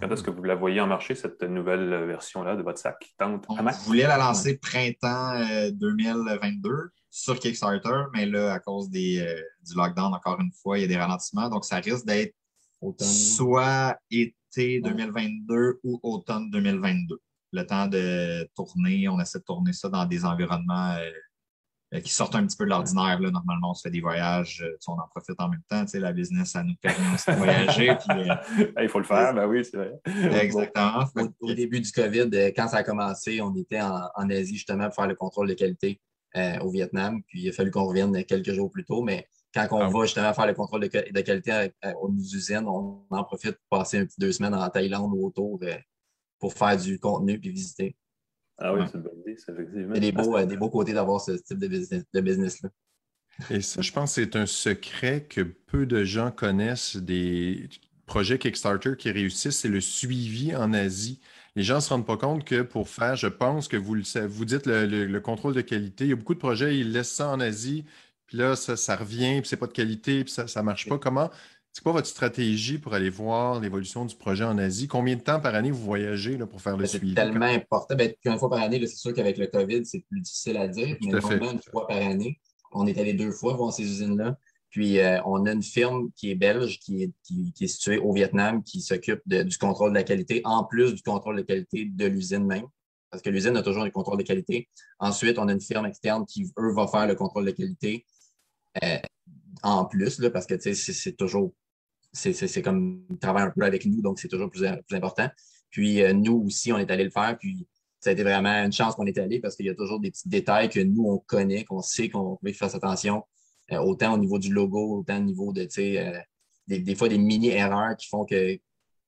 Quand est-ce que vous la voyez en marché, cette nouvelle version-là de votre sac tente On voulait la lancer printemps 2022 sur Kickstarter, mais là, à cause des, du lockdown, encore une fois, il y a des ralentissements. Donc, ça risque d'être soit été 2022 ou automne 2022 le temps de tourner. On essaie de tourner ça dans des environnements euh, euh, qui sortent un petit peu de l'ordinaire. Normalement, on se fait des voyages, euh, on en profite en même temps. La business, ça nous permet aussi de voyager. Il faut le faire, ben oui, c'est vrai. Exactement. Au, début du COVID, quand ça a commencé, on était en, Asie justement pour faire le contrôle de qualité au Vietnam. Puis il a fallu qu'on revienne quelques jours plus tôt, mais quand on ah va justement faire le contrôle de, qualité aux usines, on en profite pour passer un petit deux semaines en Thaïlande ou autour pour faire du contenu puis visiter. Ah oui, c'est une bonne idée, effectivement. Il y a des beaux, euh, des beaux côtés d'avoir ce type de business-là. Et ça, je pense que c'est un secret que peu de gens connaissent des projets Kickstarter qui réussissent, c'est le suivi en Asie. Les gens ne se rendent pas compte que pour faire, je pense que vous, vous dites le, contrôle de qualité, il y a beaucoup de projets, ils laissent ça en Asie, puis là, ça, ça revient, puis c'est pas de qualité, puis ça ne marche pas. Comment c'est quoi votre stratégie pour aller voir l'évolution du projet en Asie? Combien de temps par année vous voyagez là, pour faire le ben, suivi? C'est tellement important. Ben, une fois par année, c'est sûr qu'avec le COVID, c'est plus difficile à dire, mais normalement, une fois par année, on est allé deux fois voir ces usines-là. Puis, euh, on a une firme qui est belge, qui est, qui, est située au Vietnam, qui s'occupe du contrôle de la qualité, en plus du contrôle de qualité de l'usine même, parce que l'usine a toujours un contrôle de qualité. Ensuite, on a une firme externe qui, eux, va faire le contrôle de qualité. Euh, en plus, là, parce que c'est toujours c'est comme travailler un peu avec nous, donc c'est toujours plus, plus, important. Puis euh, nous aussi, on est allé le faire, puis ça a été vraiment une chance qu'on est allé parce qu'il y a toujours des petits détails que nous, on connaît, qu'on sait qu'on veut faire attention, euh, autant au niveau du logo, autant au niveau de, tu sais, euh, des, fois des mini-erreurs qui font que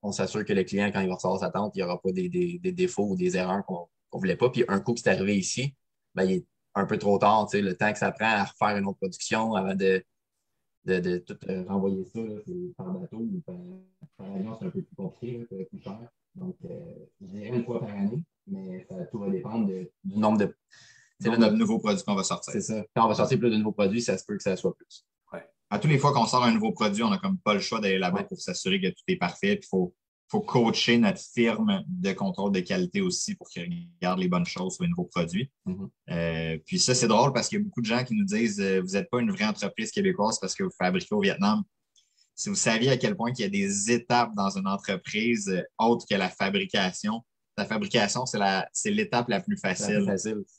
on s'assure que le client, quand il va recevoir sa tente, il n'y aura pas des, défauts ou des erreurs qu'on ne voulait pas. Puis un coup qui est arrivé ici, ben, il est un peu trop tard, tu sais, le temps que ça prend à refaire une autre production avant de de, de tout euh, renvoyer ça là, par bateau ou par, avion, c'est un peu plus compliqué, là, plus cher. Donc, euh, je dirais une fois par année, mais ça tout va dépendre du nombre de. C'est le nouveau produit qu'on va sortir. C'est ça. Quand on va sortir plus de nouveaux produits, ça se peut que ça soit plus. Ouais. À tous les fois qu'on sort un nouveau produit, on n'a comme pas le choix d'aller là-bas pour s'assurer que tout est parfait. Il faut faut coacher notre firme de contrôle de qualité aussi pour qu'ils regardent les bonnes choses sur les nouveaux produits. Mm-hmm. Euh, puis ça, c'est drôle parce qu'il y a beaucoup de gens qui nous disent euh, Vous n'êtes pas une vraie entreprise québécoise parce que vous fabriquez au Vietnam. Si vous saviez à quel point il y a des étapes dans une entreprise euh, autres que la fabrication, la fabrication, c'est l'étape la, plus facile.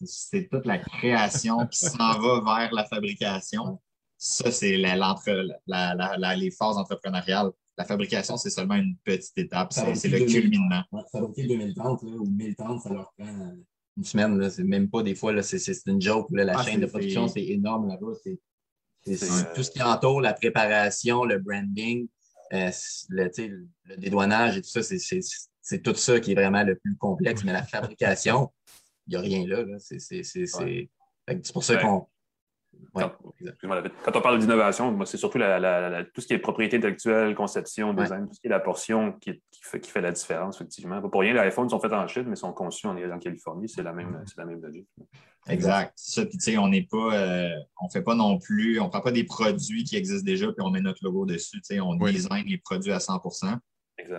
C'est toute la création qui s'en va vers la fabrication. Ça, c'est les phases entrepreneuriales la fabrication, c'est seulement une petite étape. C'est le culminant. fabriquer 2030 ou 1030, ça leur prend euh, une semaine. C'est même pas des fois, c'est une joke. la ah, chaîne de production, c'est énorme là-bas. C'est tout ce qui entoure la préparation, le branding, euh, le, dédouanage et tout ça. C'est tout ça qui est vraiment le plus complexe. Mais la fabrication, il n'y a rien là. C'est pour ça qu'on quand, on parle d'innovation, c'est surtout tout ce qui est propriété intellectuelle, conception, design, tout ce qui est la portion qui, fait, la différence, effectivement. pour rien, les iPhones sont faits en Chine, mais sont conçus en, en Californie. C'est la même, la même logique. Exact. Ça, on n'est pas, euh, on fait pas non plus, on prend pas des produits qui existent déjà puis on met notre logo dessus. On design les produits à 100%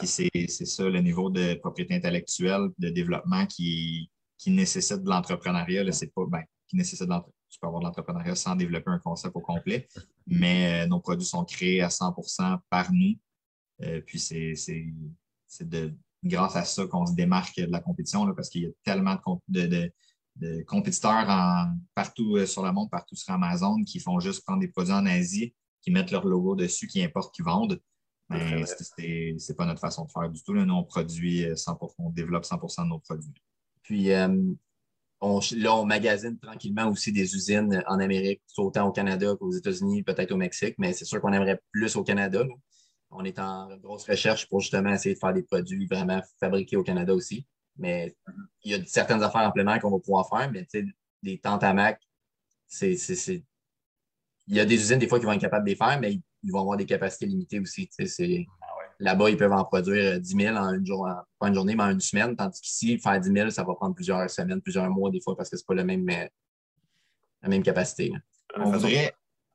c'est ça le niveau de propriété intellectuelle, de développement qui, qui nécessite de l'entrepreneuriat. C'est pas, ben, qui nécessite de tu peux avoir de l'entrepreneuriat sans développer un concept au complet, mais euh, nos produits sont créés à 100% par nous. Euh, puis c'est c'est grâce à ça qu'on se démarque de la compétition parce qu'il y a tellement de, compétiteurs partout euh, sur le monde, partout sur Amazon, qui font juste prendre des produits en Asie, qui mettent leur logo dessus, qui importent, qui vendent. Mais ce n'est pas notre façon de faire du tout. Nous, on produit 100%, euh, on développe 100 de nos produits. Puis on, là, on magasine tranquillement aussi des usines en Amérique, autant au Canada qu'aux États-Unis, peut-être au Mexique, mais c'est sûr qu'on aimerait plus au Canada. On est en grosse recherche pour justement essayer de faire des produits vraiment fabriqués au Canada aussi. Mais il y a certaines affaires en plein air qu'on va pouvoir faire, mais tu sais, des tentes à Mac, c'est. Il y a des usines, des fois, qui vont être capables de les faire, mais ils vont avoir des capacités limitées aussi. Là-bas, ils peuvent en produire 10 000 en une, journée, pas une journée, mais en une semaine, tandis qu'ici, faire 10 000, ça va prendre plusieurs semaines, plusieurs mois des fois parce que ce n'est pas le même, euh, la même capacité. On voudrait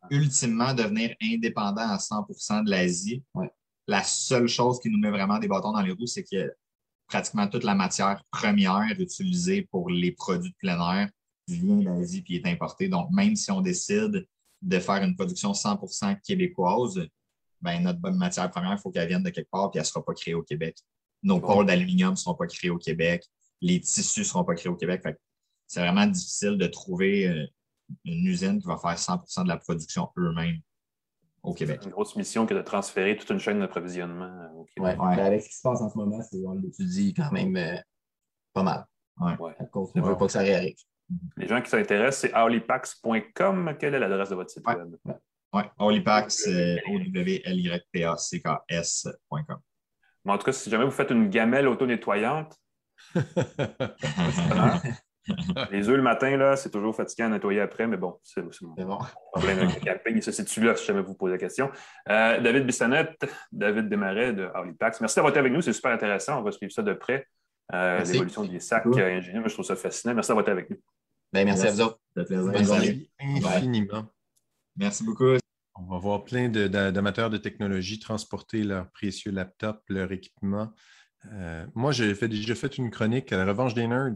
ultimement devenir indépendant à 100% de l'Asie. La seule chose qui nous met vraiment des bâtons dans les roues, c'est que pratiquement toute la matière première utilisée pour les produits de plein air vient d'Asie et est importée. Donc, même si on décide de faire une production 100% québécoise, ben, notre bonne matière première, il faut qu'elle vienne de quelque part, puis elle ne sera pas créée au Québec. Nos pôles d'aluminium ne seront pas créés au Québec. Les tissus ne seront pas créés au Québec. C'est vraiment difficile de trouver euh, une usine qui va faire 100 de la production eux-mêmes au Québec. C'est une grosse mission que de transférer toute une chaîne d'approvisionnement euh, au Québec. Ouais, Avec ce qui se passe en ce moment, on l'étudie quand même euh, pas mal. Ouais. ne veut pas que ça réarrive. Les gens qui s'intéressent, c'est howlypacks.com. Quelle est l'adresse de votre site web? Oui, Olipac, c'est O-W-L-Y-P-A-C-K-S.com. en tout cas, si jamais vous faites une gamelle auto-nettoyante, les œufs le matin, là, c'est toujours fatigant à nettoyer après, mais bon, c'est mon bon. problème avec le camping. Il se situe là si jamais vous posez la question. Euh, David Bissonnette, David Desmarais de Howlipax. Merci d'avoir été avec nous, c'est super intéressant. On va suivre ça de près. Euh, l'évolution des sacs cool. Euh, ingénieurs, je trouve ça fascinant. Merci d'avoir été avec nous. Ben, merci, à vous autres. Bonne journée. Infiniment. Merci beaucoup. On va voir plein d'amateurs de, technologie transporter leurs précieux laptops, leur équipement. Euh, moi, j'ai fait, déjà fait une chronique à la revanche des nerds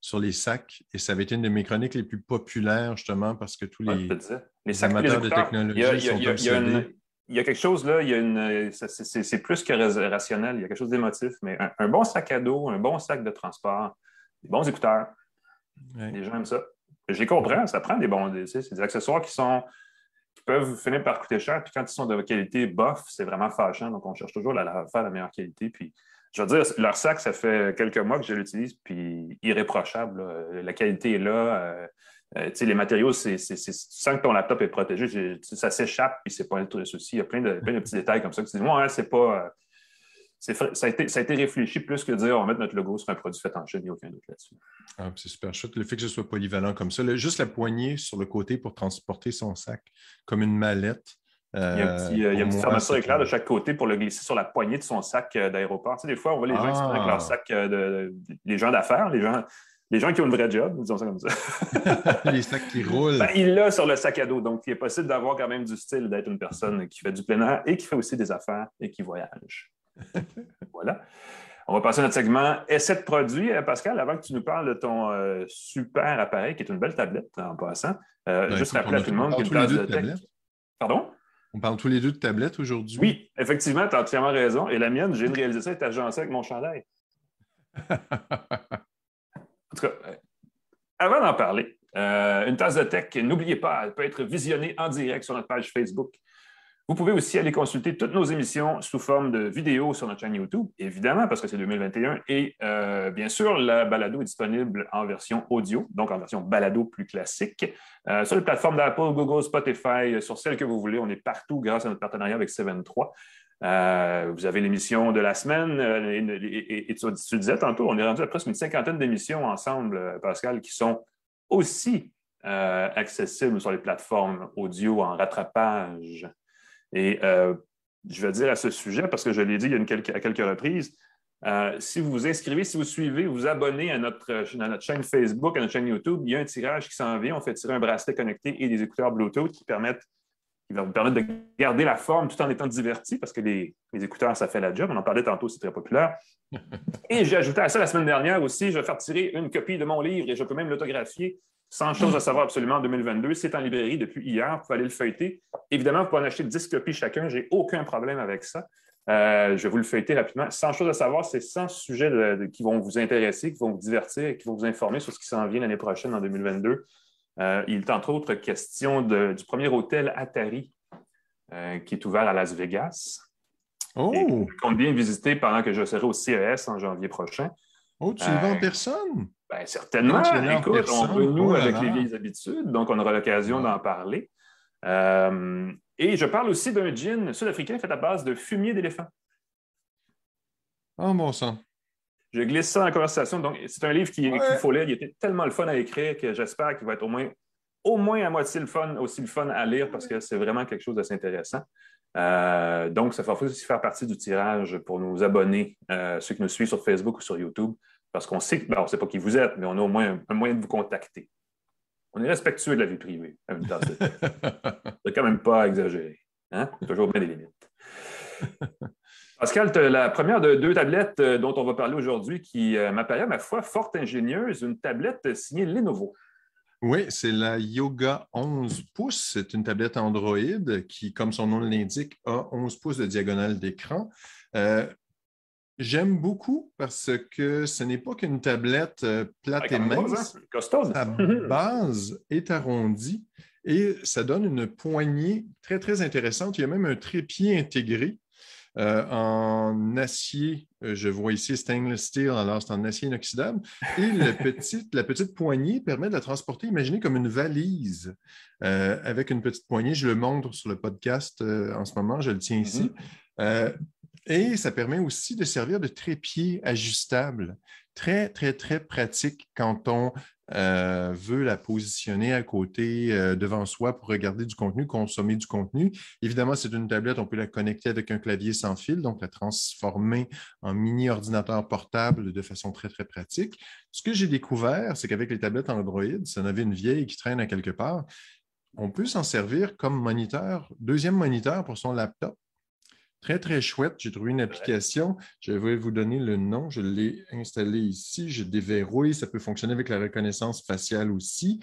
sur les sacs et ça avait été une de mes chroniques les plus populaires justement parce que tous les, amateurs de technologie sont obsédés. Il y a quelque chose là, c'est plus que rationnel, il y a quelque chose d'émotif, mais un, bon sac à dos, un bon sac de transport, des bons écouteurs, les gens aiment ça. J'ai compris, ça prend des bons, c'est des accessoires qui sont peuvent finir par coûter cher. Puis quand ils sont de qualité bof, c'est vraiment fâchant. Donc, on cherche toujours à faire la meilleure qualité. Puis, je veux dire, leur sac, ça fait quelques mois que je l'utilise, puis irréprochable. La qualité est là. Euh, euh, les matériaux, c'est, tu sens que ton laptop est protégé. Ça s'échappe, puis c'est pas un souci. Il y a plein de, petits détails comme ça que tu dis, moi, c'est pas. Euh, ça, a été, ça, a été, réfléchi plus que de dire on va mettre notre logo sur un produit fait en Chine, il n'y a aucun doute là-dessus. Ah, c'est super chouette. Le fait que ce soit polyvalent comme ça, juste la poignée sur le côté pour transporter son sac comme une mallette. il y a un petit, euh, il fermeture éclair de chaque côté pour le glisser sur la poignée de son sac euh, d'aéroport. Tu sais, des fois, on voit les gens qui sont avec leur ah. sac, euh, de, les gens d'affaires, les gens, les gens qui ont une vraie job, disons ça comme ça. les sacs qui roulent. Ben, il l'a sur le sac à dos. Donc, il est possible d'avoir quand même du style, d'être une personne qui fait du plein air et qui fait aussi des affaires et qui voyage. voilà. On va passer à notre segment essai de produit. Euh, Pascal, avant que tu nous parles de ton euh, super appareil, qui est une belle tablette en passant, euh, ben, juste rappeler à tout le monde qu'il y de tech. Pardon? On parle tous les deux de tablettes aujourd'hui. Oui, effectivement, tu as entièrement raison. Et la mienne, j'ai réalisé ça, est agencée avec mon chandail. en tout cas, avant d'en parler, une tasse de tech, n'oubliez pas, elle peut être visionnée en direct sur notre page Facebook vous pouvez aussi aller consulter toutes nos émissions sous forme de vidéos sur notre chaîne YouTube, évidemment, parce que c'est 2021. Et euh, bien sûr, la balado est disponible en version audio, donc en version balado plus classique, euh, sur les plateformes d'Apple, Google, Spotify, sur celles que vous voulez. On est partout grâce à notre partenariat avec 73. Euh, vous avez l'émission de la semaine. Et, tu, disais tantôt, on est rendu à presque une cinquantaine d'émissions ensemble, Pascal, qui sont aussi accessibles sur les plateformes audio en rattrapage. Et euh, je vais dire à ce sujet, parce que je l'ai dit il y a à quelques reprises, euh, si vous vous inscrivez, si vous suivez, vous abonnez à notre, notre, chaîne Facebook, à notre chaîne YouTube, il y a un tirage qui s'en vient. On fait tirer un bracelet connecté et des écouteurs Bluetooth qui permettent qui va vous permettre de garder la forme tout en étant diverti, parce que les, écouteurs, ça fait la job. On en parlait tantôt, c'est très populaire. Et j'ai ajouté à ça la semaine dernière aussi, je vais faire tirer une copie de mon livre et je peux même l'autographier sans chose à savoir absolument en 2022. C'est en librairie depuis hier. Vous pouvez aller le feuilleter. Évidemment, vous pouvez en acheter 10 copies chacun. Je n'ai aucun problème avec ça. Euh, je vais vous le fêter rapidement. 100 choses à savoir, c'est 100 sujets qui vont vous intéresser, qui vont vous divertir et qui vont vous informer sur ce qui s'en vient l'année prochaine, en 2022. Euh, il est entre autres question du premier hôtel Atari euh, qui est ouvert à Las Vegas. Oh! Et bien visiter pendant que je serai au CES en janvier prochain. Oh, tu y vas en personne? Ben, certainement. Écoute, on renoue oh avec les vieilles habitudes, donc on aura l'occasion d'en parler. Et je parle aussi d'un gin sud-africain fait à base de fumier d'éléphant. Oh, bon sang. Je glisse ça dans la conversation. Donc, c'est un livre qu'il faut lire. Il était tellement le fun à écrire que j'espère qu'il va être au moins, au moins à moitié le fun, aussi le fun à lire parce que c'est vraiment quelque chose d'assez intéressant. Euh, donc, ça va aussi faire partie du tirage pour nos abonnés, euh, ceux qui nous suivent sur Facebook ou sur YouTube, parce qu'on sait que, ben, on ne sait pas qui vous êtes, mais on a au moins un moyen de vous contacter. On est respectueux de la vie privée. C'est quand même pas exagéré. Hein? Toujours bien des limites. Pascal, la première de deux tablettes euh, dont on va parler aujourd'hui qui euh, m'apparaît à ma foi fort ingénieuse, une tablette signée Lenovo. Oui, c'est la Yoga 11 pouces. C'est une tablette Android qui, comme son nom l'indique, a 11 pouces de diagonale d'écran. Euh, J'aime beaucoup parce que ce n'est pas qu'une tablette euh, plate et mince. Hein? Sa base est arrondie et ça donne une poignée très, très intéressante. Il y a même un trépied intégré euh, en acier. Euh, je vois ici stainless steel, alors c'est en acier inoxydable. Et la petite poignée permet de la transporter, imaginez comme une valise avec une petite poignée. Je le montre sur le podcast en ce moment, je le tiens ici. Mm-hmm. Et ça permet aussi de servir de trépied ajustable. Très, très, très pratique quand on euh, veut la positionner à côté, euh, devant soi pour regarder du contenu, consommer du contenu. Évidemment, c'est une tablette, on peut la connecter avec un clavier sans fil, donc la transformer en mini ordinateur portable de façon très, très pratique. Ce que j'ai découvert, c'est qu'avec les tablettes Android, ça en avait une vieille qui traîne à quelque part, on peut s'en servir comme moniteur, deuxième moniteur pour son laptop. Très, très chouette. J'ai trouvé une application. Je vais vous donner le nom. Je l'ai installé ici. Je déverrouille. Ça peut fonctionner avec la reconnaissance faciale aussi.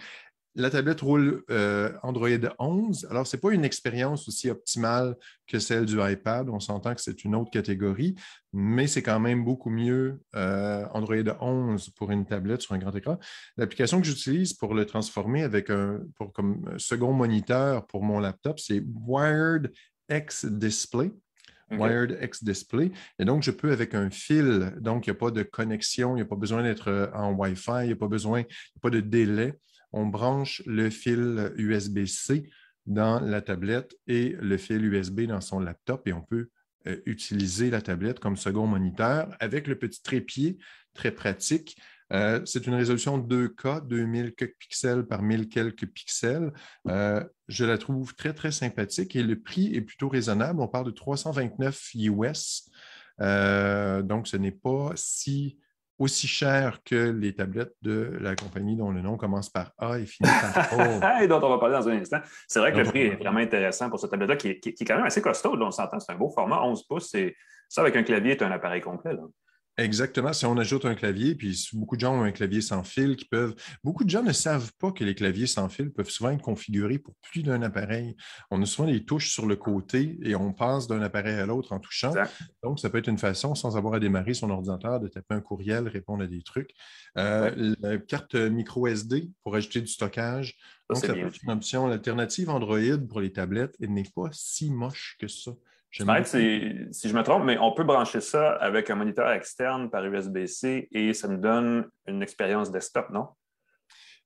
La tablette roule euh, Android 11. Alors, ce n'est pas une expérience aussi optimale que celle du iPad. On s'entend que c'est une autre catégorie, mais c'est quand même beaucoup mieux euh, Android 11 pour une tablette sur un grand écran. L'application que j'utilise pour le transformer avec un pour, comme second moniteur pour mon laptop, c'est Wired X Display. Wired X Display. Et donc, je peux avec un fil, donc il n'y a pas de connexion, il n'y a pas besoin d'être euh, en Wi-Fi, il n'y a pas besoin, pas de délai. On branche le fil USB-C dans la tablette et le fil USB dans son laptop et on peut euh, utiliser la tablette comme second moniteur avec le petit trépied très pratique euh, c'est une résolution 2K, 2000 quelques pixels par 1000 quelques pixels. Euh, je la trouve très, très sympathique et le prix est plutôt raisonnable. On parle de 329 US. Euh, donc, ce n'est pas si aussi cher que les tablettes de la compagnie dont le nom commence par A et finit par O. et dont on va parler dans un instant. C'est vrai que le prix est vraiment intéressant pour cette tablette-là, qui, est quand même assez costaud. on s'entend, c'est un beau format, 11 pouces. Ça, avec un clavier, c'est un appareil complet. Exactement. Si on ajoute un clavier, puis beaucoup de gens ont un clavier sans fil qui peuvent. Beaucoup de gens ne savent pas que les claviers sans fil peuvent souvent être configurés pour plus d'un appareil. On a souvent des touches sur le côté et on passe d'un appareil à l'autre en touchant. Donc, ça peut être une façon, sans avoir à démarrer son ordinateur, de taper un courriel, répondre à des trucs. Euh, la carte micro SD pour ajouter du stockage. Donc, ça peut être une option. L'alternative Android pour les tablettes, n'est pas si moche que ça. Je si je me trompe, mais on peut brancher ça avec un moniteur externe par USB-C et ça me donne une expérience desktop, non?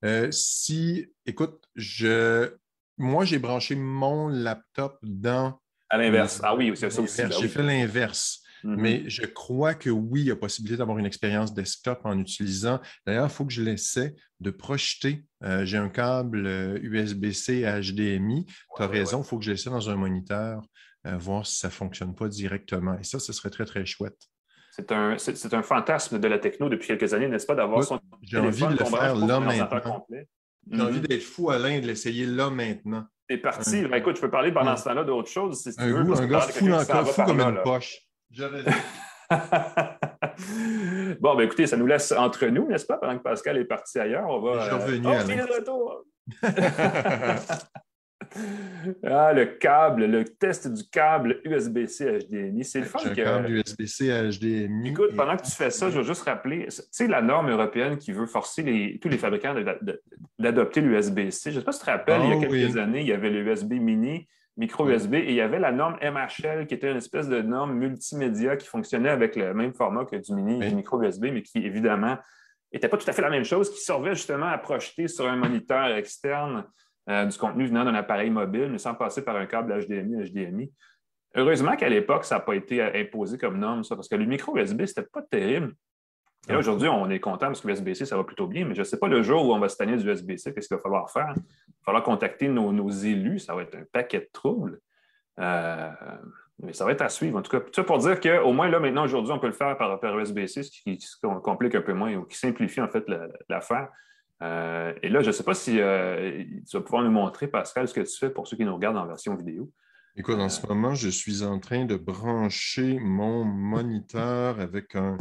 Euh, si, écoute, je, moi, j'ai branché mon laptop dans. À l'inverse. Ah oui, c'est ça aussi. Ben j'ai fait l'inverse. Mm-hmm. Mais je crois que oui, il y a possibilité d'avoir une expérience desktop en utilisant. D'ailleurs, il faut que je l'essaie de projeter. Euh, j'ai un câble USB-C à HDMI. tu as raison, il faut que je l'essaie dans un moniteur euh, voir si ça ne fonctionne pas directement. Et ça, ce serait très, très chouette. C'est un, c'est, un fantasme de la techno depuis quelques années, n'est-ce pas, d'avoir son J'ai envie de le faire là maintenant. J'ai envie mm-hmm. d'être fou, Alain, de l'essayer là maintenant. C'est parti. Ben, écoute, je peux parler pendant ce temps-là d'autre chose si tu un veux. un gars fou, encore, fou comme une poche. bon, ben écoutez, ça nous laisse entre nous, n'est-ce pas, pendant que Pascal est parti ailleurs. On va. Je suis revenu. Euh... Oh, de retour. Ah, le câble, le test du câble USB-C HDMI. C'est le fun que. câble USB-C HDMI. Écoute, pendant que tu fais ça, je veux juste rappeler, tu sais, la norme européenne qui veut forcer tous les fabricants d'adopter l'USB-C. Je ne sais pas si tu te rappelles, il y a ah quelques années, il y avait l'USB mini, micro USB, et il y avait la norme MHL, qui était une espèce de norme multimédia qui fonctionnait avec le même format que du mini et du micro USB, mais qui, évidemment, n'était pas tout à fait la même chose, qui servait justement à projeter sur un moniteur externe euh, du contenu venant d'un appareil mobile, mais sans passer par un câble HDMI, HDMI. Heureusement qu'à l'époque, ça n'a pas été imposé comme norme, ça, parce que le micro USB, c'était pas terrible. Et là, aujourd'hui, on est content parce que l'USB-C, ça va plutôt bien, mais je ne sais pas le jour où on va se tanner du USB-C, qu'est-ce qu'il va falloir faire. Il va falloir contacter nos, élus, ça va être un paquet de troubles. Euh, mais ça va être à suivre. En tout cas, tout ça pour dire qu'au moins, là, maintenant, aujourd'hui, on peut le faire par, USB-C, ce qui, complique un peu moins ou qui simplifie, en fait, l'affaire. Euh, et là, je ne sais pas si euh, tu vas pouvoir nous montrer, Pascal, ce que tu fais pour ceux qui nous regardent en version vidéo. Écoute, en ce moment, je suis en train de brancher mon moniteur avec un.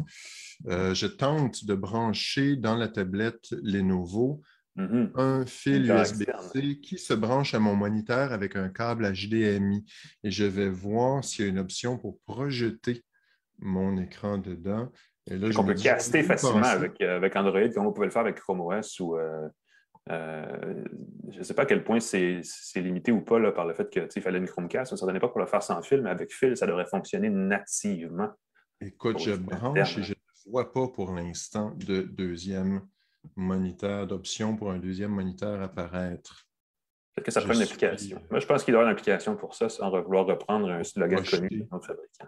Euh, je tente de brancher dans la tablette Lenovo mm-hmm. un fil USB-C qui se branche à mon moniteur avec un câble HDMI. Et je vais voir s'il y a une option pour projeter mon écran dedans. On peut caster facilement avec, euh, avec, Android, comme on pouvait le faire avec Chrome OS ou. Euh, euh, je ne sais pas à quel point c'est limité ou pas par le fait qu'il fallait une Chromecast. Ça ne donnait pas pour le faire sans fil, mais avec fil, ça devrait fonctionner nativement. Écoute, je branche et je ne vois pas pour l'instant de deuxième moniteur, d'option pour un deuxième moniteur apparaître. Peut-être que ça prend une application. Moi, je pense qu'il doit y avoir une application pour ça sans vouloir reprendre un slogan connu de notre fabricant.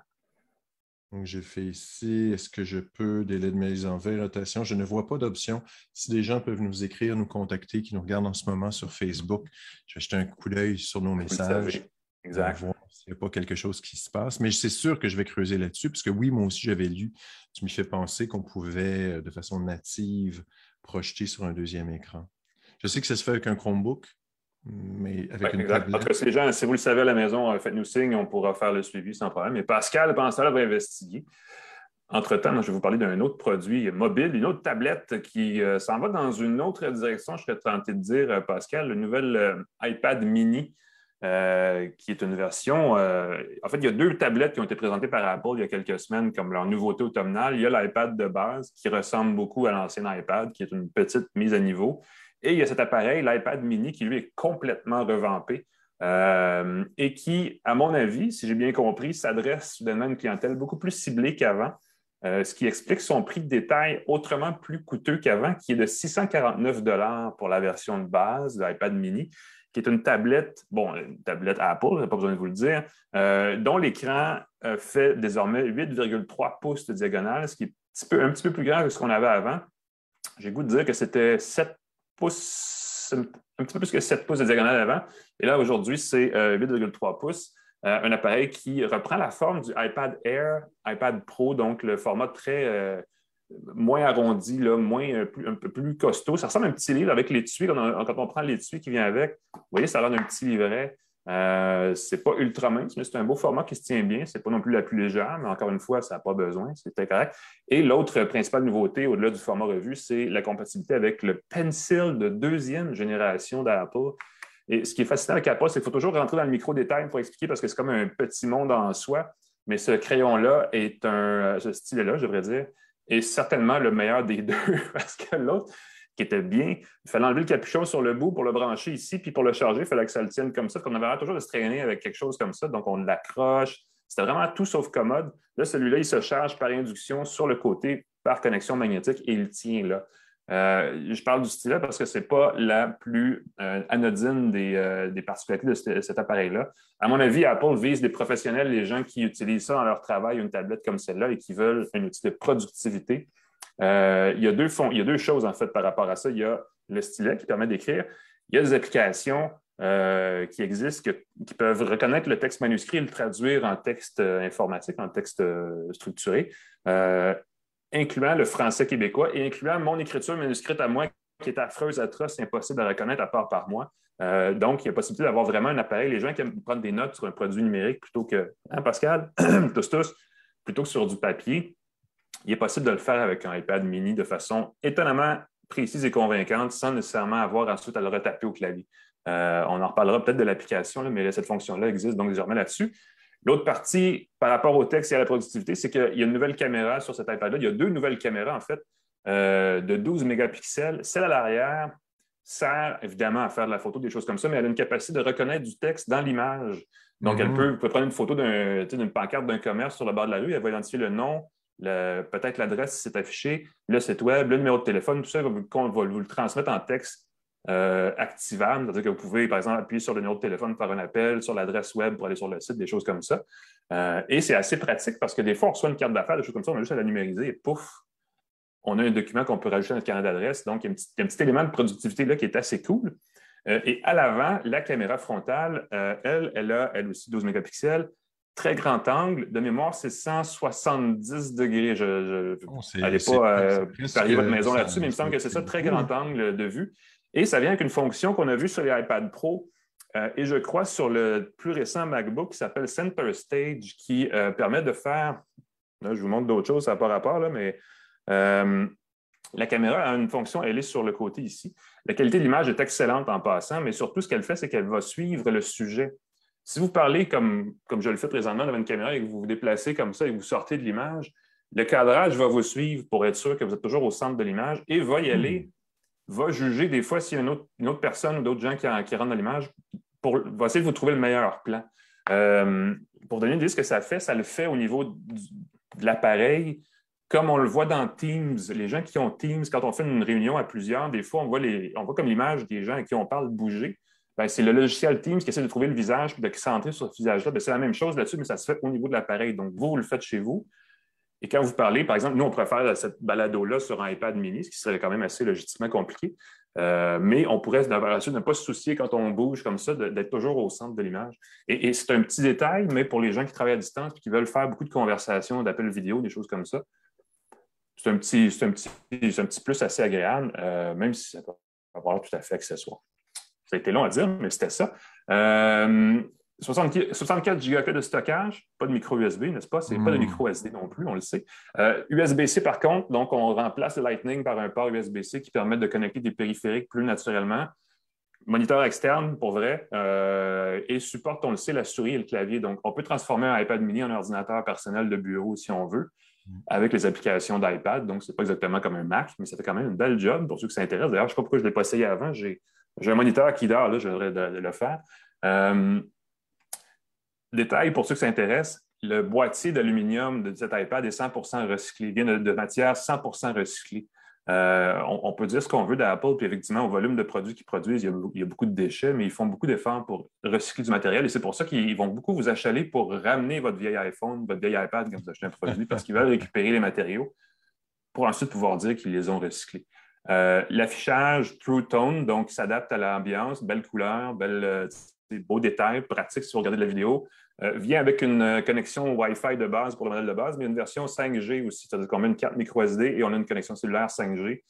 Donc, j'ai fait ici, est-ce que je peux délai de mise en veille, rotation? Je ne vois pas d'option. Si des gens peuvent nous écrire, nous contacter, qui nous regardent en ce moment sur Facebook, je vais jeter un coup d'œil sur nos messages. Exact. Voir s'il n'y a pas quelque chose qui se passe. Mais c'est sûr que je vais creuser là-dessus, parce que oui, moi aussi, j'avais lu, tu m'y fais penser qu'on pouvait, euh, de façon native, projeter sur un deuxième écran. Je sais que ça se fait avec un Chromebook, mais avec une tablette. si, les gens, si vous le savez à la maison, euh, faites-nous signe, on pourra faire le suivi sans problème. Mais Pascal, pendant ça, va investiguer. Entre-temps, je vais vous parler d'un autre produit mobile, une autre tablette qui euh, s'en va dans une autre direction, je serais tenté de dire, euh, Pascal, le nouvel iPad mini, qui est une version. en fait, il y a deux tablettes qui ont été présentées par Apple il y a quelques semaines comme leur nouveauté automnale. Il y a l'iPad de base qui ressemble beaucoup à l'ancien iPad, qui est une petite mise à niveau. Et il y a cet appareil, l'iPad mini, qui lui est complètement revampé euh, et qui, à mon avis, si j'ai bien compris, s'adresse soudainement à une clientèle beaucoup plus ciblée qu'avant, euh, ce qui explique son prix de détail autrement plus coûteux qu'avant, qui est de 649 pour la version de base de l'iPad mini, qui est une tablette, bon, une tablette Apple, je pas besoin de vous le dire, euh, dont l'écran fait désormais 8,3 pouces de diagonale, ce qui est un petit peu, plus grand que ce qu'on avait avant. J'ai goût de dire que c'était 7 pouces, un petit peu plus que 7 pouces de diagonale avant. Et là, aujourd'hui, c'est 8,3 euh, pouces. Euh, un appareil qui reprend la forme du iPad Air, iPad Pro, donc le format très euh, moins arrondi, là, moins, un peu plus costaud. Ça ressemble à un petit livre avec l'étui. Quand, quand, on prend l'étui qui vient avec, vous voyez, ça a l'air d'un petit livret. Euh, c'est pas ultra mince, mais c'est un beau format qui se tient bien. C'est pas non plus la plus légère, mais encore une fois, ça n'a pas besoin. C'était correct. Et l'autre principale nouveauté, au-delà du format revue, c'est la compatibilité avec le Pencil de deuxième génération d'Apple. Et ce qui est fascinant avec Apple, c'est qu'il faut toujours rentrer dans le micro-détail pour expliquer parce que c'est comme un petit monde en soi. Mais ce crayon-là est un, ce stylet-là, je devrais dire, est certainement le meilleur des deux parce que l'autre, qui était bien. Il fallait enlever le capuchon sur le bout pour le brancher ici, puis pour le charger, il fallait que ça le tienne comme ça. qu'on avait toujours de se traîner avec quelque chose comme ça. Donc, on l'accroche. C'était vraiment tout sauf commode. Là, celui-là, il se charge par induction sur le côté par connexion magnétique et il tient là. Euh, je parle du stylet parce que ce n'est pas la plus euh, anodine euh, des, particularités de cet appareil-là. À mon avis, Apple vise des professionnels, les gens qui utilisent ça dans leur travail, une tablette comme celle-là, et qui veulent un outil de productivité. Euh, il, y a deux choses, en fait, par rapport à ça. Il y a le stylet qui permet d'écrire. Il y a des applications euh, qui existent qui peuvent reconnaître le texte manuscrit et le traduire en texte euh, informatique, en texte structuré, incluant le français québécois et incluant mon écriture manuscrite à moi qui est affreuse, atroce, impossible à reconnaître à part par moi. donc, il y a possibilité d'avoir vraiment un appareil. Les gens qui aiment prendre des notes sur un produit numérique plutôt que, hein, Pascal, tous, tous, plutôt que sur du papier, il est possible de le faire avec un iPad mini de façon étonnamment précise et convaincante sans nécessairement avoir ensuite à le retaper au clavier. on en reparlera peut-être de l'application, mais cette fonction-là existe donc désormais là-dessus. L'autre partie, par rapport au texte et à la productivité, c'est qu'il y a une nouvelle caméra sur cet iPad-là. Il y a deux nouvelles caméras, en fait, euh, de 12 mégapixels. Celle à l'arrière sert évidemment à faire de la photo, des choses comme ça, mais elle a une capacité de reconnaître du texte dans l'image. Donc, elle mhm. peut, prendre une photo d'une pancarte d'un commerce sur le bord de la rue, elle va identifier le nom, peut-être l'adresse si c'est affiché, le site web, le numéro de téléphone, tout ça, va va vous le transmettre en texte euh, activable, c'est-à-dire que vous pouvez, par exemple, appuyer sur le numéro de téléphone, faire un appel, sur l'adresse web pour aller sur le site, des choses comme ça. Euh, et c'est assez pratique parce que des fois, on reçoit une carte d'affaires, des choses comme ça, on a juste à la numériser et pouf, on a un document qu'on peut rajouter à notre carnet d'adresse. Donc, il y, a un petit, élément de productivité là qui est assez cool. Euh, et à l'avant, la caméra frontale, elle, elle a elle aussi 12 mégapixels très grand angle. De mémoire, c'est 170 degrés. Je n'allais oh, pas parier votre maison là-dessus, mais il me semble que c'est ça, très grand angle de vue. Et ça vient avec une fonction qu'on a vue sur les iPad Pro euh, et je crois sur le plus récent MacBook qui s'appelle Center Stage qui euh, permet de faire. Là, je vous montre d'autres choses, ça n'a pas rapport, là, mais euh, la caméra a une fonction, elle est sur le côté ici. La qualité de l'image est excellente en passant, mais surtout, ce qu'elle fait, c'est qu'elle va suivre le sujet. Si vous parlez comme, comme je le fais présentement devant une caméra et que vous vous déplacez comme ça et que vous sortez de l'image, le cadrage va vous suivre pour être sûr que vous êtes toujours au centre de l'image et va y aller va juger des fois s'il y a une autre, personne ou d'autres gens qui, rentrent dans l'image, pour, va essayer de vous trouver le meilleur plan. Euh, pour donner une idée de ce que ça fait, ça le fait au niveau de l'appareil. Comme on le voit dans Teams, les gens qui ont Teams, quand on fait une réunion à plusieurs, des fois, on voit, les, on voit comme l'image des gens à qui on parle bouger. Ben, c'est le logiciel Teams qui essaie de trouver le visage et de centrer sur ce visage-là. Ben, c'est la même chose là-dessus, mais ça se fait au niveau de l'appareil. Donc, vous, vous le faites chez vous. Et quand vous parlez, par exemple, nous, on faire cette balado-là sur un iPad mini, ce qui serait quand même assez logistiquement compliqué. Euh, mais on pourrait ne pas se soucier quand on bouge comme ça d'être toujours au centre de l'image. Et, c'est un petit détail, mais pour les gens qui travaillent à distance et qui veulent faire beaucoup de conversations, d'appels vidéo, des choses comme ça, c'est un petit, un un petit plus assez agréable, euh, même si ça peut avoir tout à fait accessoire. Ça a été long à dire, mais c'était ça. Euh, 64 Go de stockage, pas de micro USB, n'est-ce pas? C'est pas de hmm. micro SD non plus, on le sait. USB-C, euh, par contre, donc on remplace le Lightning par un port USB-C qui permet de connecter des périphériques plus naturellement. Moniteur externe, pour vrai, euh, et supporte, on le sait, la souris et le clavier. Donc, on peut transformer un iPad mini en ordinateur personnel de bureau si on veut, avec les applications d'iPad. Donc, ce n'est pas exactement comme un Mac, mais ça fait quand même une belle job pour ceux qui s'intéressent. D'ailleurs, je ne sais pas pourquoi je ne l'ai pas essayé avant. J'ai un moniteur qui dort, là, je devrais le faire. Euh, Détail pour ceux qui s'intéressent, le boîtier d'aluminium de cet iPad est 100% recyclé, il vient de, matière 100% recyclée. Euh, on, peut dire ce qu'on veut d'Apple, puis effectivement, au volume de produits qu'ils produisent, il y, a, beaucoup de déchets, mais ils font beaucoup d'efforts pour recycler du matériel et c'est pour ça qu'ils vont beaucoup vous achaler pour ramener votre vieil iPhone, votre vieil iPad quand vous achetez un produit, parce qu'ils veulent récupérer les matériaux pour ensuite pouvoir dire qu'ils les ont recyclés. Euh, l'affichage True Tone, donc, s'adapte à l'ambiance, belle couleur, belle, euh, beaux détails, pratique si vous regardez la vidéo. Euh, vient avec une connexion Wi-Fi de base pour le modèle de base, mais une version 5G aussi. C'est-à-dire qu'on met une carte micro SD et on a une connexion cellulaire 5G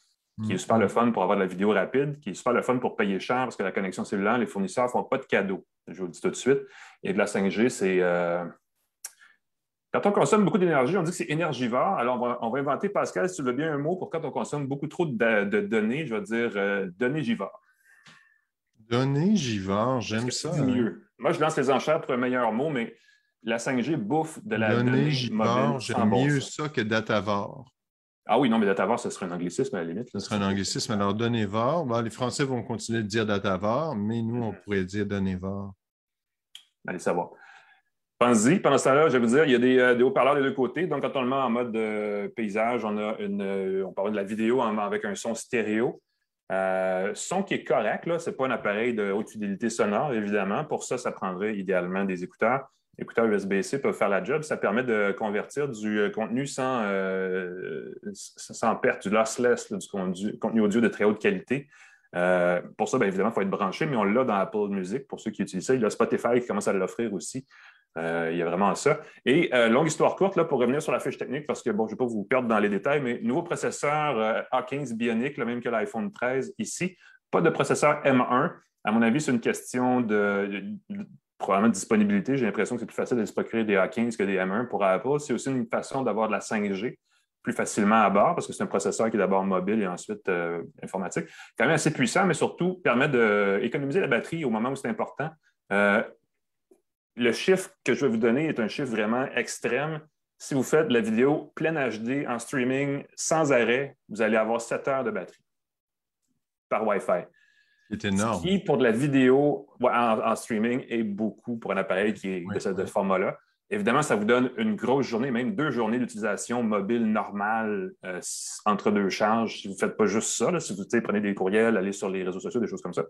qui est super le fun pour avoir de la vidéo rapide, qui est super le fun pour payer cher parce que la connexion cellulaire, les fournisseurs ne font pas de cadeaux. Je vous le dis tout de suite. Et de la 5G, c'est. Euh, quand on consomme beaucoup d'énergie, on dit que c'est énergivore. Alors, on va, inventer, Pascal, si tu veux bien un mot pour quand on consomme beaucoup trop de, données, je vais dire données givores. Données givores, j'aime ça. C'est hein? mieux? Moi, je lance les enchères pour un meilleur mot, mais la 5G bouffe de la donnée, mobile. J'aime mieux ça que datavore. Ah oui, non, mais datavore, ce serait un anglicisme à la limite. Ce serait un anglicisme. Alors, donnévore, ben, les Français vont continuer de dire datavore, mais nous, on pourrait dire donnévore. Allez savoir. Pensez-y. Pendant ce temps-là, je vais vous dire, il y a des, euh, haut-parleurs des deux côtés. Donc, quand on le met en mode euh, paysage, on a une, euh, on parle de la vidéo avec un son stéréo. Son qui est correct, ce n'est pas un appareil de haute fidélité sonore, évidemment. Pour ça, ça prendrait idéalement des écouteurs. Les écouteurs USB-C peuvent faire la job. Ça permet de convertir du contenu sans, sans perte, du lossless, du contenu, audio de très haute qualité. pour ça, bien évidemment, il faut être branché, mais on l'a dans Apple Music pour ceux qui utilisent ça. Il y a Spotify qui commence à l'offrir aussi. Euh, il y a vraiment ça. Et euh, longue histoire courte, là, pour revenir sur la fiche technique, parce que bon, je ne vais pas vous perdre dans les détails, mais nouveau processeur euh, A15 Bionic, le même que l'iPhone 13 ici. Pas de processeur M1. À mon avis, c'est une question de, probablement disponibilité. J'ai l'impression que c'est plus facile de se procurer des A15 que des M1 pour Apple. C'est aussi une façon d'avoir de la 5G plus facilement à bord parce que c'est un processeur qui est d'abord mobile et ensuite informatique. Quand même assez puissant, mais surtout permet d'économiser la batterie au moment où c'est important. Le chiffre que je vais vous donner est un chiffre vraiment extrême. Si vous faites de la vidéo pleine HD en streaming sans arrêt, vous allez avoir 7 heures de batterie par Wi-Fi. C'est énorme. Ce qui, pour de la vidéo en, streaming, est beaucoup pour un appareil qui est de ce format-là. Évidemment, ça vous donne une grosse journée, même deux journées d'utilisation mobile normale euh, entre deux charges. Si vous ne faites pas juste ça, si vous prenez des courriels, allez sur les réseaux sociaux, des choses comme ça.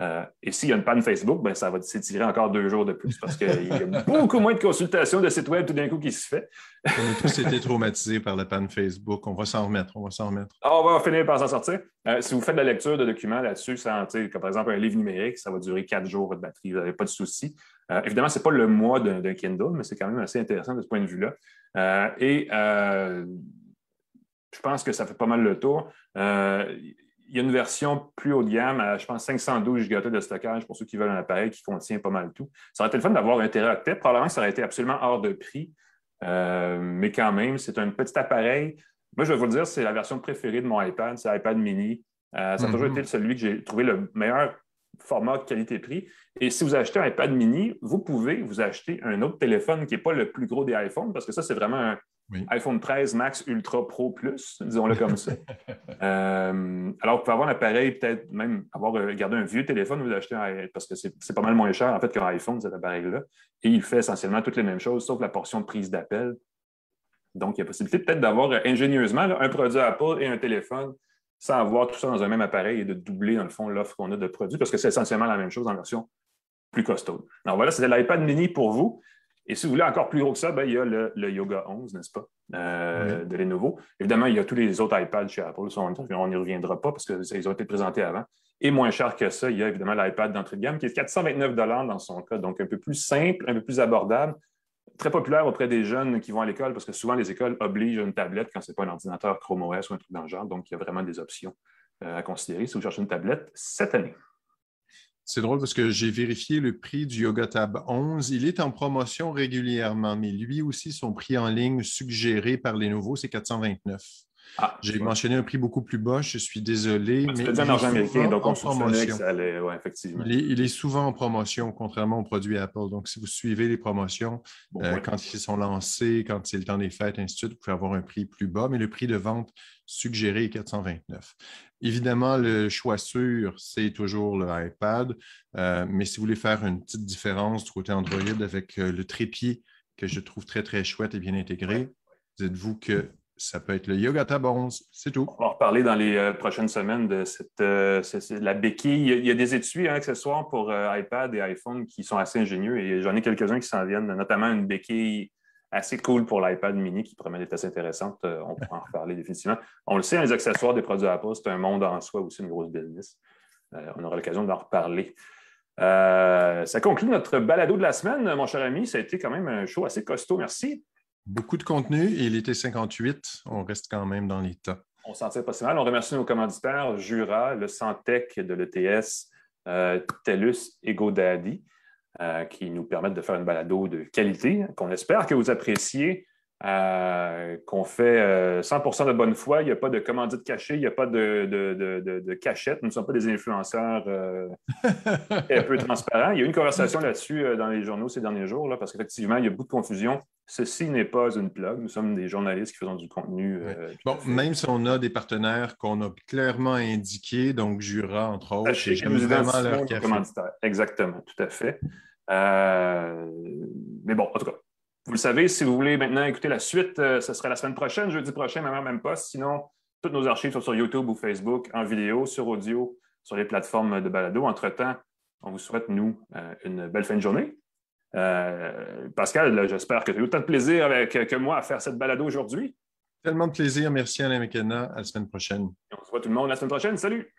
Euh, et s'il y a une panne Facebook, ben, ça va s'étirer encore deux jours de plus parce qu'il y a beaucoup moins de consultations de sites web tout d'un coup qui se fait. on a tous été traumatisés par la panne Facebook. On va s'en remettre. On va s'en remettre. Ah, on va finir par s'en sortir. Euh, si vous faites de la lecture de documents là-dessus, comme par exemple un livre numérique, ça va durer quatre jours votre batterie. Vous n'avez pas de souci. Euh, évidemment, ce n'est pas le mois d'un Kindle, mais c'est quand même assez intéressant de ce point de vue-là. Et je pense que ça fait pas mal le tour. Il y a une version plus haut de gamme à, je pense, 512 Go de stockage pour ceux qui veulent un appareil qui contient pas mal tout. Ça aurait été le fun d'avoir un teraoctet. Probablement ça aurait été absolument hors de prix. mais quand même, c'est un petit appareil. Moi, je vais vous le dire, c'est la version préférée de mon iPad, c'est l'iPad mini. ça a toujours mm-hmm. été celui que j'ai trouvé le meilleur format qualité-prix. Et si vous achetez un iPad mini, vous pouvez vous acheter un autre téléphone qui n'est pas le plus gros des iPhones, parce que ça, c'est vraiment un iPhone 13 Max Ultra Pro Plus, disons-le comme ça. Euh, alors, vous pouvez avoir un appareil, peut-être même avoir euh, gardé un vieux téléphone, vous achetez un, parce que c'est pas mal moins cher, en fait, qu'un iPhone, cet appareil-là. Et il fait essentiellement toutes les mêmes choses, sauf la portion de prise d'appel. Donc, il y a possibilité peut-être d'avoir euh, ingénieusement un produit Apple et un téléphone sans avoir tout ça dans un même appareil et de doubler, dans le fond, l'offre qu'on a de produits, parce que c'est essentiellement la même chose en version plus costaud. Alors voilà, c'était l'iPad mini pour vous. Et si vous voulez encore plus gros que ça, ben, il y a le, Yoga 11, n'est-ce pas, euh, de Lenovo. Évidemment, il y a tous les autres iPads chez Apple. on n'y reviendra pas parce qu'ils ont été présentés avant. Et moins cher que ça, il y a évidemment l'iPad d'entrée de gamme qui est 429 dans son cas, donc un peu plus simple, un peu plus abordable, très populaire auprès des jeunes qui vont à l'école parce que souvent les écoles obligent une tablette quand ce n'est pas un ordinateur Chrome OS ou un truc dans le genre. Donc, il y a vraiment des options euh, à considérer si vous cherchez une tablette cette année. C'est drôle parce que j'ai vérifié le prix du Yoga Tab 11. Il est en promotion régulièrement, mais lui aussi, son prix en ligne suggéré par les nouveaux, c'est 429. Ah, J'ai mentionné un prix beaucoup plus bas, je suis désolé. mais il argent américain, donc on promotion. Ça allait, effectivement. Il est, souvent en promotion, contrairement aux produits Apple. Donc, si vous suivez les promotions, euh, quand ils sont lancés, quand c'est le temps des fêtes, ainsi de suite, vous pouvez avoir un prix plus bas, mais le prix de vente suggéré est 429. Évidemment, le choix sûr, c'est toujours l'iPad, euh, mais si vous voulez faire une petite différence du côté Android avec euh, le trépied que je trouve très, très chouette et bien intégré, dites-vous que ça peut être le Yoga Tab 11, c'est tout. On va reparler dans les euh, prochaines semaines de cette, euh, la béquille. Il y, a, des étuis, un accessoire pour euh, iPad et iPhone qui sont assez ingénieux et j'en ai quelques-uns qui s'en viennent, notamment une béquille assez cool pour l'iPad mini qui promet d'être assez intéressante. on pourra en reparler définitivement. On le sait, hein, les accessoires des produits Apple, c'est un monde en soi aussi, une grosse business. on aura l'occasion d'en reparler. ça conclut notre balado de la semaine, mon cher ami. Ça a été quand même un show assez costaud. Merci. Beaucoup de contenu et il était 58. On reste quand même dans les temps. On s'en tire pas si mal. On remercie nos commanditaires, Jura, le Santec de l'ETS, euh, TELUS et GoDaddy, euh, qui nous permettent de faire une balado de qualité qu'on espère que vous appréciez. Euh, qu'on fait 100% euh, de bonne foi. Il n'y a pas de commandite cachée, il n'y a pas de, de, cachette. Nous ne sommes pas des influenceurs euh, un peu transparents. Il y a eu une conversation là-dessus dans les journaux ces derniers jours, là, parce qu'effectivement, il y a beaucoup de confusion. Ceci n'est pas une plug. Nous sommes des journalistes qui faisons du contenu. bon, même si on a des partenaires qu'on a clairement indiqués, donc Jura, entre autres, j'aime vraiment leur Exactement, tout à fait. mais bon, en tout cas, vous le savez, si vous voulez maintenant écouter la suite, euh, ce sera la semaine prochaine, jeudi prochain, même même pas. Sinon, toutes nos archives sont sur YouTube ou Facebook, en vidéo, sur audio, sur les plateformes de balado. Entre-temps, on vous souhaite, nous, euh, une belle fin de journée. Euh, Pascal, j'espère que tu as eu autant de plaisir avec, que moi à faire cette balado aujourd'hui. Tellement de plaisir. Merci Alain McKenna. À la semaine prochaine. on se voit tout le monde la semaine prochaine. Salut!